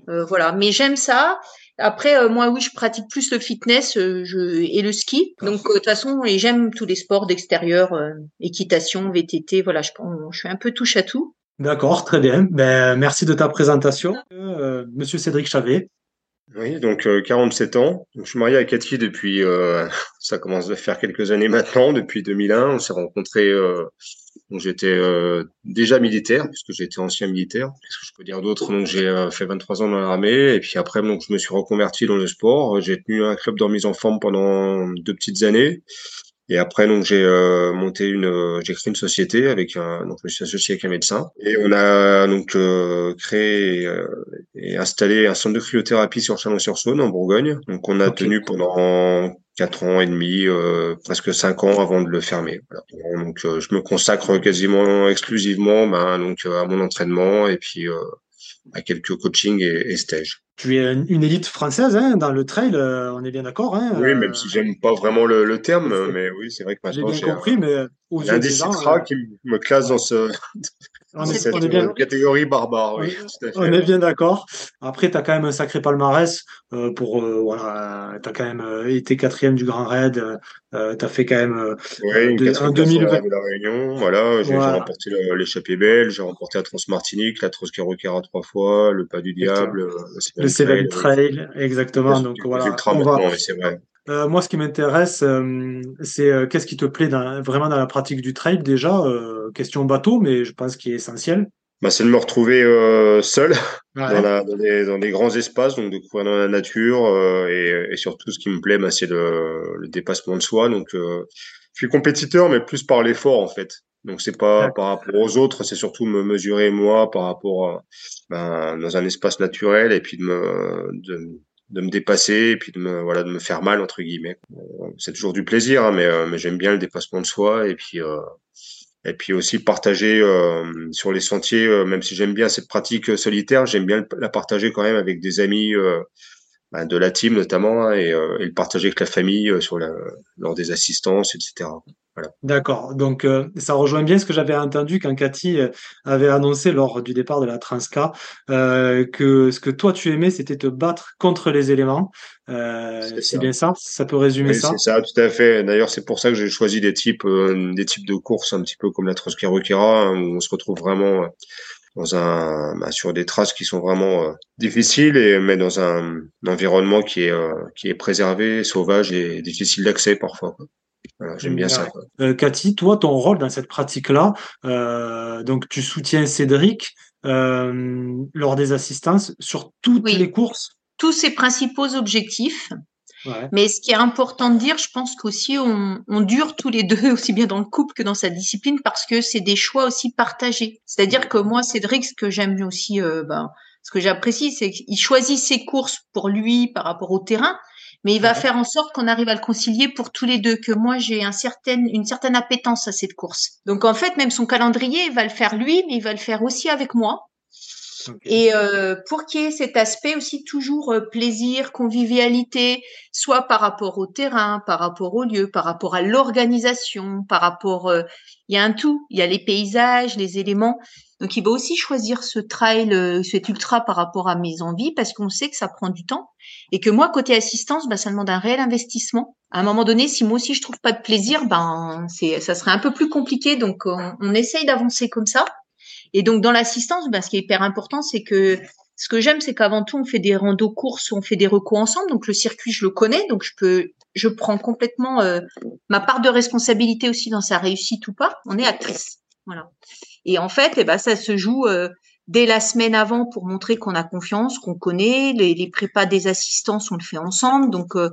Euh, voilà, mais j'aime ça. Après, euh, moi, oui, je pratique plus le fitness euh, je, et le ski. Donc, de toute façon, et j'aime tous les sports d'extérieur, équitation, VTT. Voilà, je, je suis un peu touche à tout. D'accord, très bien. Ben, merci de ta présentation, Monsieur Cédric Chavet. Oui, donc 47 ans. Donc, je suis marié à Cathy depuis, ça commence à faire quelques années maintenant, depuis 2001. On s'est rencontrés donc j'étais euh, déjà militaire puisque j'étais ancien militaire. Qu'est-ce que je peux dire d'autre? Donc j'ai euh, fait 23 ans dans l'armée et puis après donc je me suis reconverti dans le sport. J'ai tenu un club de remise en forme pendant deux petites années. Et après, donc, j'ai euh, monté une, euh, j'ai créé une société avec un, donc, je me suis associé avec un médecin. Et on a donc euh, créé et installé un centre de cryothérapie sur Chalon-sur-Saône, en Bourgogne. Donc, on a tenu pendant quatre ans et demi, presque cinq ans avant de le fermer. Voilà. Donc, je me consacre quasiment exclusivement, ben, donc, à mon entraînement et puis à quelques coachings et, et stages. Tu es une élite française hein, dans le trail, euh, on est bien d'accord. Hein, oui, même si j'aime pas vraiment le, le terme, mais oui, c'est vrai que maintenant j'ai bien compris, mais aux yeux des gens, euh, qui me classe dans ce on est, cette bien... catégorie barbare. Oui, on est bien d'accord. Après, tu as quand même un sacré palmarès euh, pour euh, voilà, tu as quand même euh, été quatrième du Grand Raid. Euh, tu as fait quand même oui, une de, un 2020 de la Réunion. Voilà, j'ai remporté l'échappée belge, j'ai remporté la Trans-Martinique, la Trans-Carocera trois fois, le Pas du Diable, le Seven Trail, exactement. Donc voilà, on va... c'est vrai. Euh, moi, ce qui m'intéresse, euh, c'est euh, qu'est-ce qui te plaît dans, vraiment dans la pratique du trail déjà? question bateau, mais je pense qu'il est essentiel. Bah, c'est de me retrouver seul dans, la, dans, des, dans, des, grands espaces, donc de courir dans la nature. Et, et, surtout, ce qui me plaît, bah, c'est le, le, dépassement de soi. Donc, je suis compétiteur, mais plus par l'effort en fait. Donc c'est pas par rapport aux autres, c'est surtout me mesurer moi par rapport à, ben, dans un espace naturel et puis de me, de, de me dépasser et puis de me voilà de me faire mal entre guillemets. C'est toujours du plaisir hein, mais, euh, mais j'aime bien le dépassement de soi et puis euh, et puis aussi partager euh, sur les sentiers même si j'aime bien cette pratique solitaire j'aime bien la partager quand même avec des amis bah, de la team notamment hein, et, et, le partager avec la famille sur la, lors des assistances etc D'accord. Donc, euh, ça rejoint bien ce que j'avais entendu quand Cathy euh, avait annoncé lors du départ de la Transca, euh, que ce que toi tu aimais, c'était te battre contre les éléments. c'est bien ça? Ça peut résumer ça? C'est ça, tout à fait. D'ailleurs, c'est pour ça que j'ai choisi des types, des types de courses un petit peu comme la Transca Roquera, hein, où on se retrouve vraiment dans un, bah, sur des traces qui sont vraiment difficiles, et mais dans un, un environnement qui est, qui est préservé, sauvage et difficile d'accès parfois. Quoi j'aime bien ça. Euh, Cathy, toi, ton rôle dans cette pratique-là, euh, donc tu soutiens Cédric euh, lors des assistances sur toutes les courses? Tous ses principaux objectifs. Mais ce qui est important de dire, je pense qu'aussi on, on, dure tous les deux, aussi bien dans le couple que dans sa discipline, parce que c'est des choix aussi partagés. C'est-à-dire que moi, Cédric, ce que j'aime aussi, ben, ce que j'apprécie, c'est qu'il choisit ses courses pour lui par rapport au terrain, mais il va faire en sorte qu'on arrive à le concilier pour tous les deux, que moi j'ai un certain, une certaine appétence à cette course. Donc en fait, même son calendrier, il va le faire lui, mais il va le faire aussi avec moi. Et euh, pour qu'il y ait cet aspect aussi toujours euh, plaisir, convivialité, soit par rapport au terrain, par rapport au lieu, par rapport à l'organisation, par rapport, euh, il y a un tout, il y a les paysages, les éléments. Donc il va aussi choisir ce trail, euh, cet ultra par rapport à mes envies parce qu'on sait que ça prend du temps et que moi côté assistance, bah, ça demande un réel investissement. À un moment donné, si moi aussi je trouve pas de plaisir, ben c'est ça serait un peu plus compliqué. Donc on, on essaye d'avancer comme ça. Et donc dans l'assistance, bah, ce qui est hyper important, c'est que ce que j'aime, c'est qu'avant tout on fait des randos courses, on fait des recos ensemble. Donc le circuit, je le connais, donc je peux, je prends complètement euh, ma part de responsabilité aussi dans sa réussite ou pas. On est actrice. Voilà. Et en fait, eh ben, ça se joue euh, dès la semaine avant pour montrer qu'on a confiance, qu'on connaît. Les, les, prépas des assistances, on le fait ensemble. Donc, euh,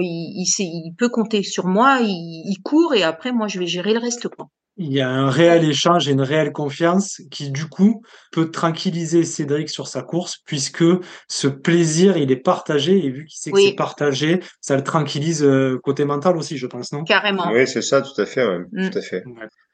il, il, il, peut compter sur moi, il, il, court et après, moi, je vais gérer le reste. Quoi il y a un réel échange et une réelle confiance qui, du coup, peut tranquilliser Cédric sur sa course, puisque ce plaisir, il est partagé, et vu qu'il sait que c'est partagé, ça le tranquillise euh, côté mental aussi, je pense, non? Carrément. Oui, c'est ça, tout à fait. Ouais. Mm. Tout à fait.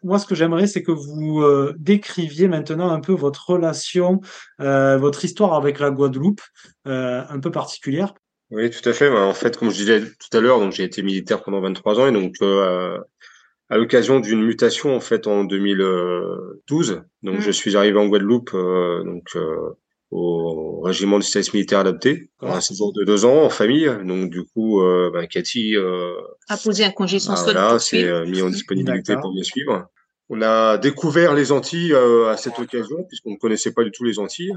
Moi, ce que j'aimerais, c'est que vous euh, décriviez maintenant un peu votre relation, euh, votre histoire avec la Guadeloupe, euh, un peu particulière. Oui, tout à fait. En fait, comme je disais tout à l'heure, donc j'ai été militaire pendant 23 ans et donc euh, à l'occasion d'une mutation en fait en 2012. Donc mmh. je suis arrivé en Guadeloupe euh, donc euh, au régiment du service militaire adapté pendant un séjour de deux ans en famille. Donc du coup, euh, ben, Cathy euh, a posé un congé sans solde. Voilà, c'est euh, mis en disponibilité pour me suivre. On a découvert les Antilles euh, à cette occasion puisqu'on ne connaissait pas du tout les Antilles.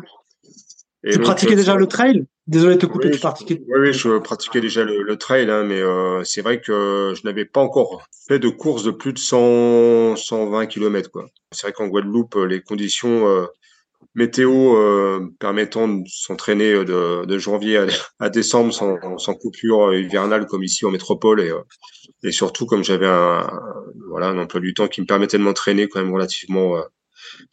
Et tu pratiquais déjà le trail? Désolé de te couper, oui, tu pratiquais. Oui, oui, je pratiquais déjà le, le trail, hein, mais euh, c'est vrai que je n'avais pas encore fait de course de plus de 100, 120 km. C'est vrai qu'en Guadeloupe, les conditions euh, météo euh, permettant de s'entraîner de, de, janvier à, à décembre sans, sans, coupure hivernale comme ici en métropole et, et surtout comme j'avais un, voilà, un emploi du temps qui me permettait de m'entraîner quand même relativement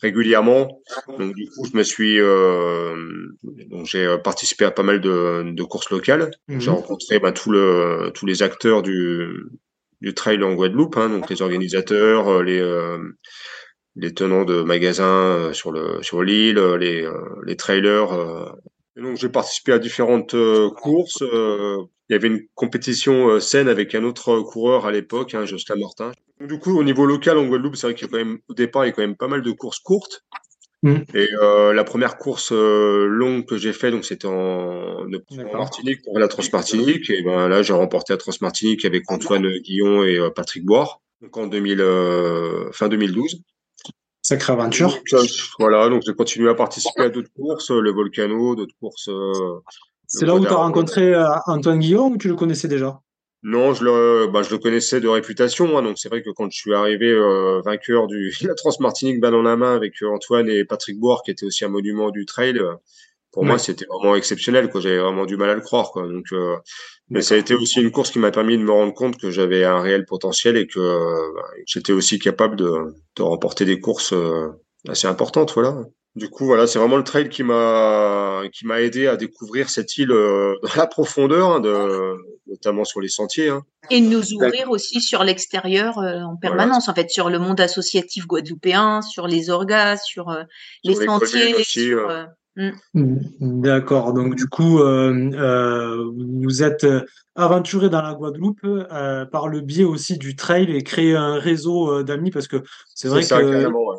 régulièrement. Donc du coup, je me suis euh, donc j'ai participé à pas mal de, de courses locales. Mhm. J'ai rencontré bah, tout le, tous les acteurs du, du trail en Guadeloupe, hein, donc les organisateurs, euh, les euh, les tenants de magasins euh, sur le sur l'île, les les trailers. Et donc j'ai participé à différentes courses. Il y avait une compétition saine avec un autre coureur à l'époque, hein, Jocelyn Martin. Du coup, au niveau local en Guadeloupe, c'est vrai qu'il y a quand même, au départ, il y a quand même pas mal de courses courtes. Mm. Et euh, la première course euh, longue que j'ai fait, donc c'était en, en Martinique pour la Transmartinique. Et ben là, j'ai remporté la Transmartinique avec Antoine Guillon et euh, Patrick Boire, donc en 2000, fin 2012. Sacrée aventure. Donc, voilà, donc j'ai continué à participer à d'autres courses, le Volcano, d'autres courses. C'est là où tu as rencontré Antoine Guillon ou tu le connaissais déjà? Non, je le, bah, je le connaissais de réputation. Hein, donc c'est vrai que quand je suis arrivé euh, vainqueur du la Transmartinique balle en la main avec euh, Antoine et Patrick Boire, qui était aussi un monument du trail, euh, pour moi c'était vraiment exceptionnel. Quoi, j'avais vraiment du mal à le croire. Quoi. Donc, mais ça a été aussi une course qui m'a permis de me rendre compte que j'avais un réel potentiel et que bah, j'étais aussi capable de, de remporter des courses assez importantes. Voilà. Du coup, voilà, c'est vraiment le trail qui m'a qui m'a aidé à découvrir cette île euh, dans la profondeur, hein, de, notamment sur les sentiers. Hein. Et nous ouvrir aussi sur l'extérieur euh, en permanence, en fait, sur le monde associatif guadeloupéen, sur les orgas, sur euh, les sentiers. Aussi, sur, Mm. D'accord. Donc du coup, euh, euh, vous êtes aventuré dans la Guadeloupe euh, par le biais aussi du trail et créer un réseau euh, d'amis parce que c'est vrai ça, que carrément, ouais.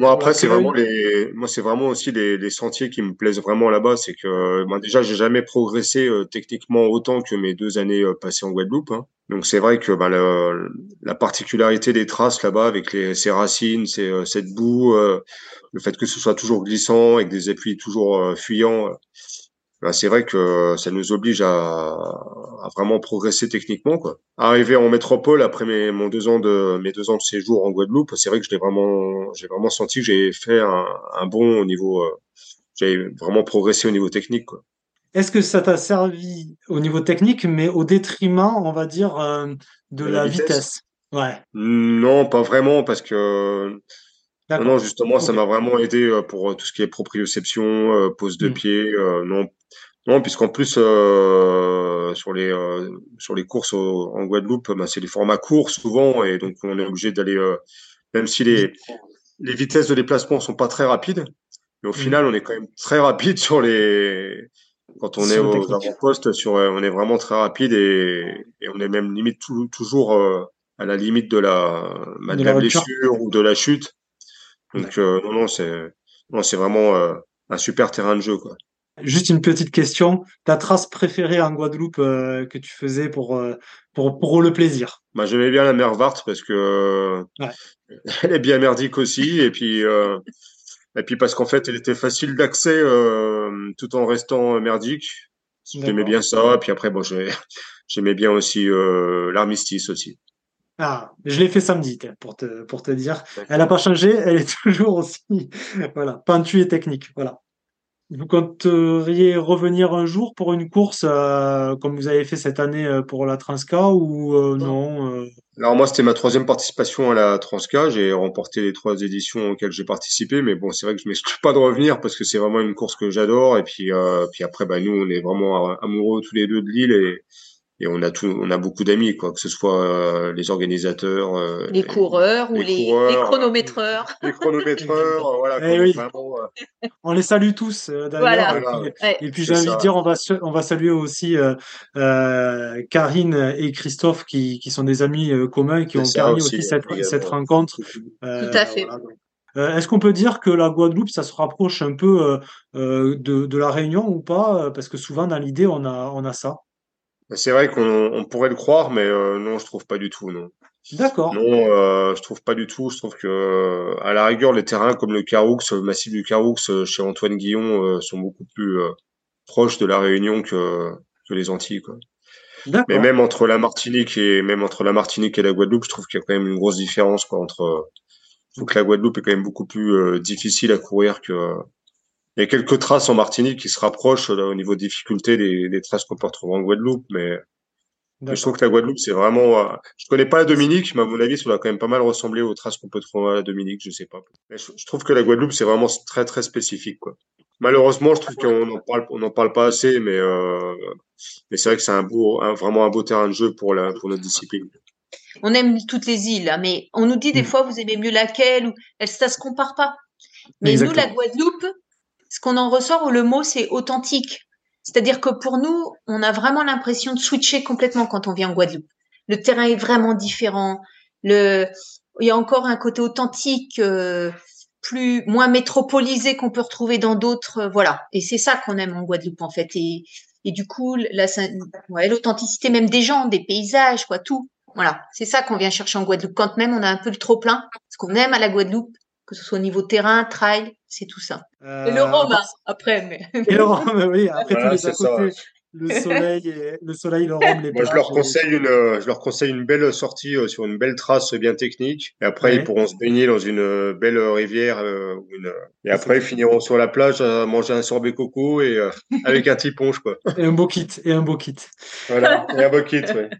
Moi après c'est vraiment les moi c'est vraiment aussi les, les sentiers qui me plaisent vraiment là-bas c'est que moi déjà j'ai jamais progressé euh, techniquement autant que mes deux années euh, passées en Guadeloupe hein. donc c'est vrai que bah, le- la particularité des traces là-bas avec les ces racines ces, euh, cette boue euh, le fait que ce soit toujours glissant avec des appuis toujours euh, fuyants bah, c'est vrai que ça nous oblige à, à vraiment progresser techniquement, quoi. Arrivé en métropole après mes, mon deux ans de, mes deux ans de séjour en Guadeloupe, c'est vrai que je l'ai vraiment, j'ai vraiment senti que j'ai fait un, un bon au niveau, euh, j'ai vraiment progressé au niveau technique, quoi. est-ce que ça t'a servi au niveau technique, mais au détriment, on va dire, euh, de De la la vitesse? vitesse? Ouais, Non, pas vraiment, parce que, non, non, justement, ça m'a vraiment aidé euh, pour euh, tout ce qui est proprioception, euh, pose de Mm. pied, euh, non, non, puisqu'en plus, euh, sur les, euh, sur les courses au- en Guadeloupe, bah, c'est des formats courts souvent, et donc on est obligé d'aller, euh, même si les, les vitesses de déplacement sont pas très rapides, mais au Mm. final, on est quand même très rapide sur les, quand on est le aux avant-postes, sur, on est vraiment très rapide et, et on est même limite tou- toujours euh, à la limite de la, De de la blessure ou de la chute. Donc euh, non, non, c'est, non, c'est vraiment euh, un super terrain de jeu, quoi. Juste une petite question. Ta trace préférée en Guadeloupe euh, que tu faisais pour, pour, pour le plaisir? Bah, j'aimais bien la mer Varte parce que Ouais. elle est bien merdique aussi et puis et puis parce qu'en fait elle était facile d'accès tout en restant merdique. J'aimais bien ça. Puis après bon j'aimais bien aussi l'armistice aussi. Ah, je l'ai fait samedi, pour te, pour te dire. Elle n'a pas changé, elle est toujours aussi, voilà, pentue et technique, voilà. Vous compteriez revenir un jour pour une course euh, comme vous avez fait cette année euh, pour la Transca ou euh, non euh, Alors moi c'était ma troisième participation à la Transca. J'ai remporté les trois éditions auxquelles j'ai participé, mais bon c'est vrai que je m'exclus pas de revenir parce que c'est vraiment une course que j'adore. Et puis puis après bah nous on est vraiment amoureux tous les deux de l'île et et on a tout, on a beaucoup d'amis, quoi, que ce soit euh, les organisateurs, euh, Les coureurs ou les les, chronométreurs. les chronométreurs, euh, voilà, Eh oui. vraiment, euh, On les salue tous euh, d'ailleurs. Voilà. Et puis, Ouais. et puis C'est j'ai envie de dire, on va, on va saluer aussi euh, euh, Karine et Christophe qui, qui sont des amis euh, communs et qui ont permis aussi, aussi cette, cette rencontre. Euh, Tout à fait. voilà. Euh, Est-ce qu'on peut dire que la Guadeloupe, ça se rapproche un peu euh, de, de la Réunion ou pas? Parce que souvent dans l'idée, on a, on a ça. C'est vrai qu'on on pourrait le croire, mais euh, non, je trouve pas du tout, non. D'accord. Non, euh, je trouve pas du tout. Je trouve que, euh, à la rigueur, les terrains comme le Caroux, le massif du Caroux, euh, chez Antoine Guillon, euh, sont beaucoup plus euh, proches de la Réunion que, que les Antilles, quoi. Mais même entre la Martinique et même entre la Martinique et la Guadeloupe, je trouve qu'il y a quand même une grosse différence, quoi, entre. Je trouve que la Guadeloupe est quand même beaucoup plus euh, difficile à courir que. Il y a quelques traces en Martinique qui se rapprochent là, au niveau de difficulté des, des traces qu'on peut retrouver en Guadeloupe, mais, mais je trouve que la Guadeloupe c'est vraiment. euh, je connais pas la Dominique, mais à mon avis, ça doit quand même pas mal ressembler aux traces qu'on peut trouver à la Dominique, je sais pas. Mais je, je trouve que la Guadeloupe c'est vraiment très très spécifique, quoi. Malheureusement, je trouve qu'on en parle, on en parle pas assez, mais euh, mais c'est vrai que c'est un beau, un- vraiment un beau terrain de jeu pour la pour notre discipline. On aime toutes les îles, hein, mais on nous dit des Mm. fois vous aimez mieux laquelle ou elle, ça se compare pas. Mais nous, la Exactement. Guadeloupe, ce qu'on en ressort, le mot c'est authentique. C'est-à-dire que pour nous, on a vraiment l'impression de switcher complètement quand on vient en Guadeloupe. Le terrain est vraiment différent. Le, il y a encore un côté authentique, euh, plus moins métropolisé qu'on peut retrouver dans d'autres. euh, voilà. Et c'est ça qu'on aime en Guadeloupe en fait. Et, et du coup, la, ouais, l'authenticité même des gens, des paysages, quoi, tout. Voilà, c'est ça qu'on vient chercher en Guadeloupe. Quand même, on a un peu le trop plein, ce qu'on aime à la Guadeloupe, que ce soit au niveau terrain, trail, c'est tout ça. Et le Euh, rhum, hein, après, mais. Et le rhum, oui, après Voilà, tous les c'est à ça, côté, ouais. le soleil, et, le soleil, le rhum, les Moi, je leur conseille une, euh, je leur conseille une belle sortie euh, sur une belle trace bien technique. Et après, Ouais. ils pourront se baigner dans une euh, belle rivière. euh, une, et après, ils finiront sur la plage à manger un sorbet coco et euh, avec un petit punch, quoi. Et un beau kit, et un beau kit. Voilà. Et un bucket, ouais.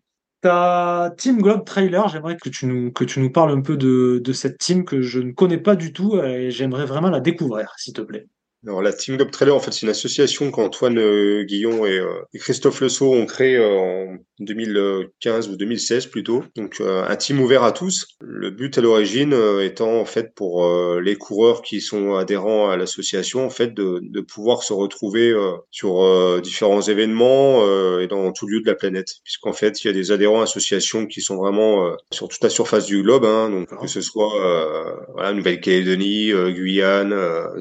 Ta team Globe Trailer, j'aimerais que tu nous, que tu nous parles un peu de, de cette team que je ne connais pas du tout et j'aimerais vraiment la découvrir, s'il te plaît. Alors, la Team Globe Trailer, en fait, c'est une association qu'Antoine euh, Guillon et, euh, Christophe Le Sceau ont créée euh, en 2015 ou 2016 plutôt. Donc un team ouvert à tous. Le but à l'origine étant en fait pour les coureurs qui sont adhérents à l'association en fait de, de pouvoir se retrouver sur différents événements et dans tout lieu de la planète, puisqu'en fait il y a des adhérents à l'association qui sont vraiment sur toute la surface du globe, hein, donc que ce soit voilà, Nouvelle-Calédonie, Guyane,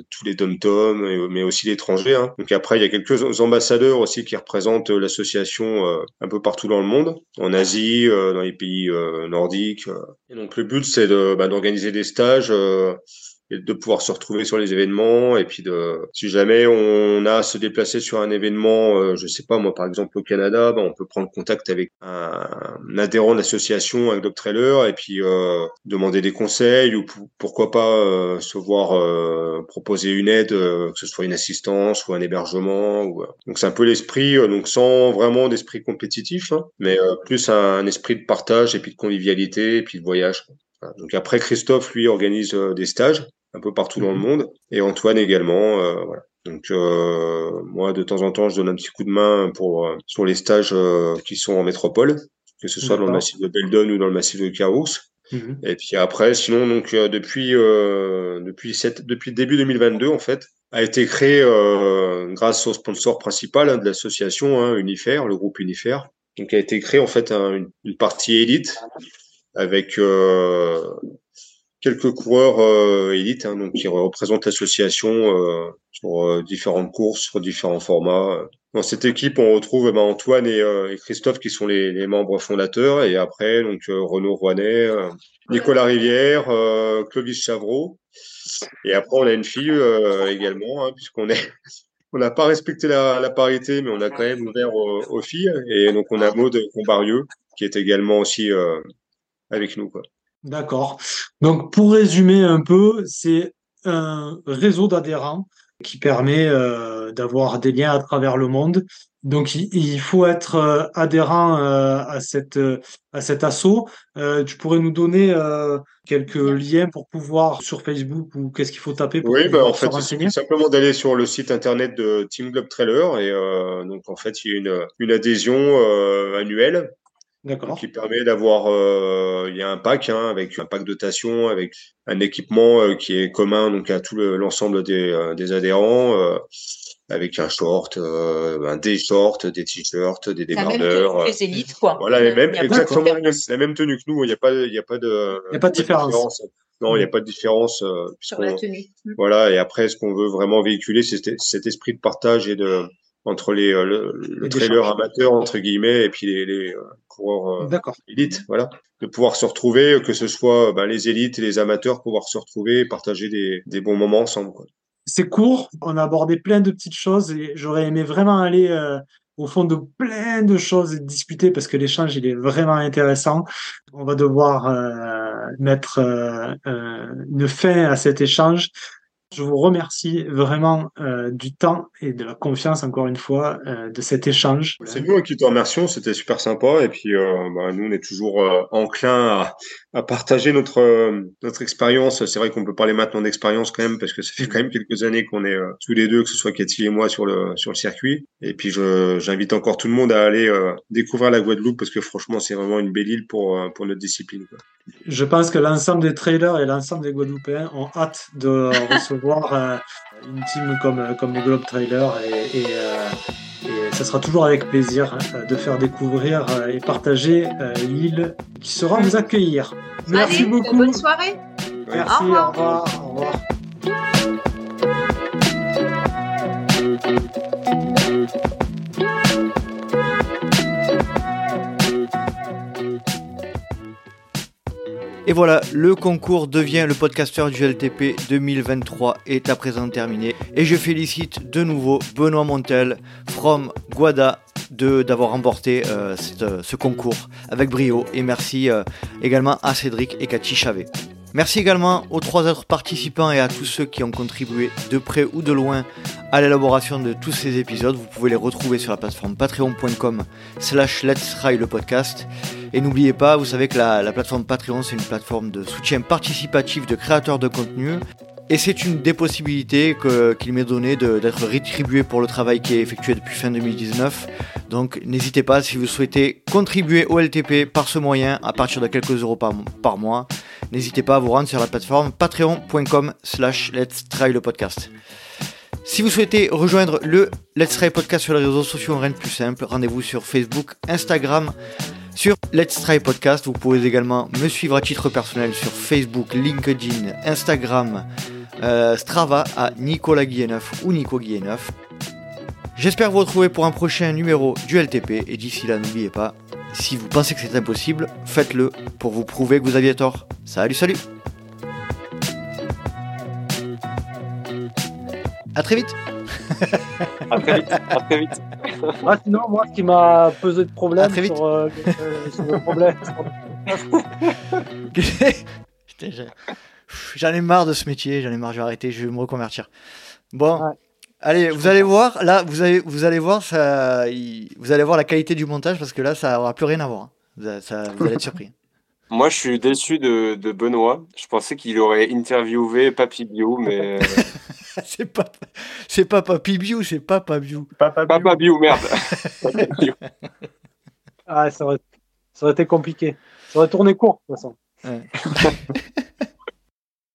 tous les dom-toms, mais aussi l'étranger. Hein. Donc après il y a quelques ambassadeurs aussi qui représentent l'association un peu partout dans le monde, en Asie, dans les pays nordiques. Et donc le but c'est de, bah, d'organiser des stages et de pouvoir se retrouver sur les événements et puis de si jamais on a à se déplacer sur un événement euh, je sais pas moi par exemple au Canada ben, on peut prendre contact avec un, adhérent de l'association un globe trailer et puis euh, demander des conseils ou pourquoi pas euh, se voir euh, proposer une aide que ce soit une assistance ou un hébergement ou, donc c'est un peu l'esprit donc sans vraiment d'esprit compétitif hein, mais plus un, esprit de partage et puis de convivialité et puis de voyage donc après Christophe lui organise des stages un peu partout dans le mhm. monde, et Antoine également. Euh, voilà. Donc euh, moi, de temps en temps, je donne un petit coup de main pour euh, sur les stages qui sont en métropole, que ce soit dans le massif de Beldon ou dans le massif de Carousse. Mhm. Et puis après, sinon, donc depuis depuis cette, depuis début 2022 en fait, a été créé grâce au sponsor principal hein, de l'association hein, Unifair, le groupe Unifair. Donc a été créé en fait une, une, partie élite avec quelques coureurs euh, élites hein, donc qui représentent l'association euh, sur euh, différentes courses, sur différents formats. Dans cette équipe, on retrouve eh ben, Antoine et, et, Christophe qui sont les, les, membres fondateurs, et après donc Renaud Rouanet, Nicolas Rivière, Clovis Chavreau, et après on a une fille également, hein, puisqu'on est on n'a pas respecté la, la, parité, mais on a quand même ouvert aux, aux filles, et donc on a Maud Combarieux qui est également aussi avec nous quoi. D'accord. Donc, pour résumer un peu, c'est un réseau d'adhérents qui permet euh, d'avoir des liens à travers le monde. Donc, il, faut être euh, adhérent euh, à cette à cet assaut. tu pourrais nous donner quelques liens pour pouvoir sur Facebook ou qu'est-ce qu'il faut taper pour Oui, bah, en fait, c'est simplement d'aller sur le site internet de Team Globe Trailer et donc en fait, il y a une une adhésion annuelle qui permet d'avoir, euh, il y a un pack hein, avec un pack de dotation, avec un équipement euh, qui est commun donc à tout l'ensemble des, euh, des, adhérents, avec un short, un des shorts, des t-shirts, des débardeurs. les élites quoi. Voilà, les mêmes, exactement la même tenue que nous. Il n'y a pas, il y a pas de, il y a pas de différence. Non, il n'y a pas de différence. Sur la tenue. Mmh. Voilà, et après, ce qu'on veut vraiment véhiculer, c'est cet esprit de partage et de, entre les, le, le trailer amateur entre guillemets et puis les, les, coureurs euh, élites, voilà, de pouvoir se retrouver, que ce soit ben, les élites et les amateurs, pouvoir se retrouver, et partager des, des bons moments ensemble. C'est court, on a abordé plein de petites choses et j'aurais aimé vraiment aller euh, au fond de plein de choses et discuter parce que l'échange il est vraiment intéressant. On va devoir euh, mettre euh, une fin à cet échange. Je vous remercie vraiment euh, du temps et de la confiance, encore une fois, euh, de cet échange. C'est nous qui te remercions, c'était super sympa. Et puis, euh, bah, nous, on est toujours enclin à, à, partager notre notre expérience. C'est vrai qu'on peut parler maintenant d'expérience quand même, parce que ça fait quand même quelques années qu'on est tous les deux, que ce soit Cathy et moi, sur le sur le circuit. Et puis, j'invite encore tout le monde à aller découvrir la Guadeloupe, parce que franchement, c'est vraiment une belle île pour pour notre discipline. Quoi. Je pense que l'ensemble des trailers et l'ensemble des Guadeloupéens ont hâte de recevoir euh, une team comme, comme les Globe Trailers et, et, euh, et, ce sera toujours avec plaisir hein, de faire découvrir euh, et partager l'île qui sera vous accueillir. Merci beaucoup. Bonne soirée. Merci, Au revoir. Au revoir. Et voilà, le concours devient le podcasteur du LTP 2023 est à présent terminé. Et je félicite de nouveau Benoît Montel from Guada d'avoir remporté euh, euh, ce concours avec brio. Et merci euh, également à Cédric et Cathy Chavet. Merci également aux trois autres participants et à tous ceux qui ont contribué de près ou de loin à l'élaboration de tous ces épisodes. Vous pouvez les retrouver sur la plateforme patreon.com slash let's le podcast. Et n'oubliez pas, vous savez que la, plateforme Patreon, c'est une plateforme de soutien participatif de créateurs de contenu. Et c'est une des possibilités qu'il m'est donné d'être rétribué pour le travail qui est effectué depuis fin 2019. Donc n'hésitez pas si vous souhaitez contribuer au LTP par ce moyen à partir de quelques euros par, mois. N'hésitez pas à vous rendre sur la plateforme patreon.com slash let's try le podcast. Si vous souhaitez rejoindre le Let's Try Podcast sur les réseaux sociaux, rien de plus simple. Rendez-vous sur Facebook, Instagram, sur Let's Try Podcast. Vous pouvez également me suivre à titre personnel sur Facebook, LinkedIn, Instagram, euh, Strava à Nicolas Guilleneuf ou Nico Guilleneuf. J'espère vous retrouver pour un prochain numéro du LTP et d'ici là n'oubliez pas, si vous pensez que c'est impossible, faites-le pour vous prouver que vous aviez tort. Salut salut À très vite À très vite, à très vite. Ah, sinon, moi, ce qui m'a posé de problème sur, euh, euh, sur le problème... J'en ai marre de ce métier, j'en ai marre, je vais arrêter, je vais me reconvertir. Bon, allez, vous allez voir, là, vous allez, vous allez voir, ça, vous allez voir la qualité du montage parce que là, ça n'aura plus rien à voir. Hein. Ça, vous allez être surpris. Moi, je suis déçu de, de Benoît. Je pensais qu'il aurait interviewé Papy Bio, mais. c'est pas, c'est pas Papy Bio, c'est Papa Bio. Papa Bio, Papa Bio merde. ah, ça aurait, ça aurait été compliqué. Ça aurait tourné court, de toute façon. Ouais.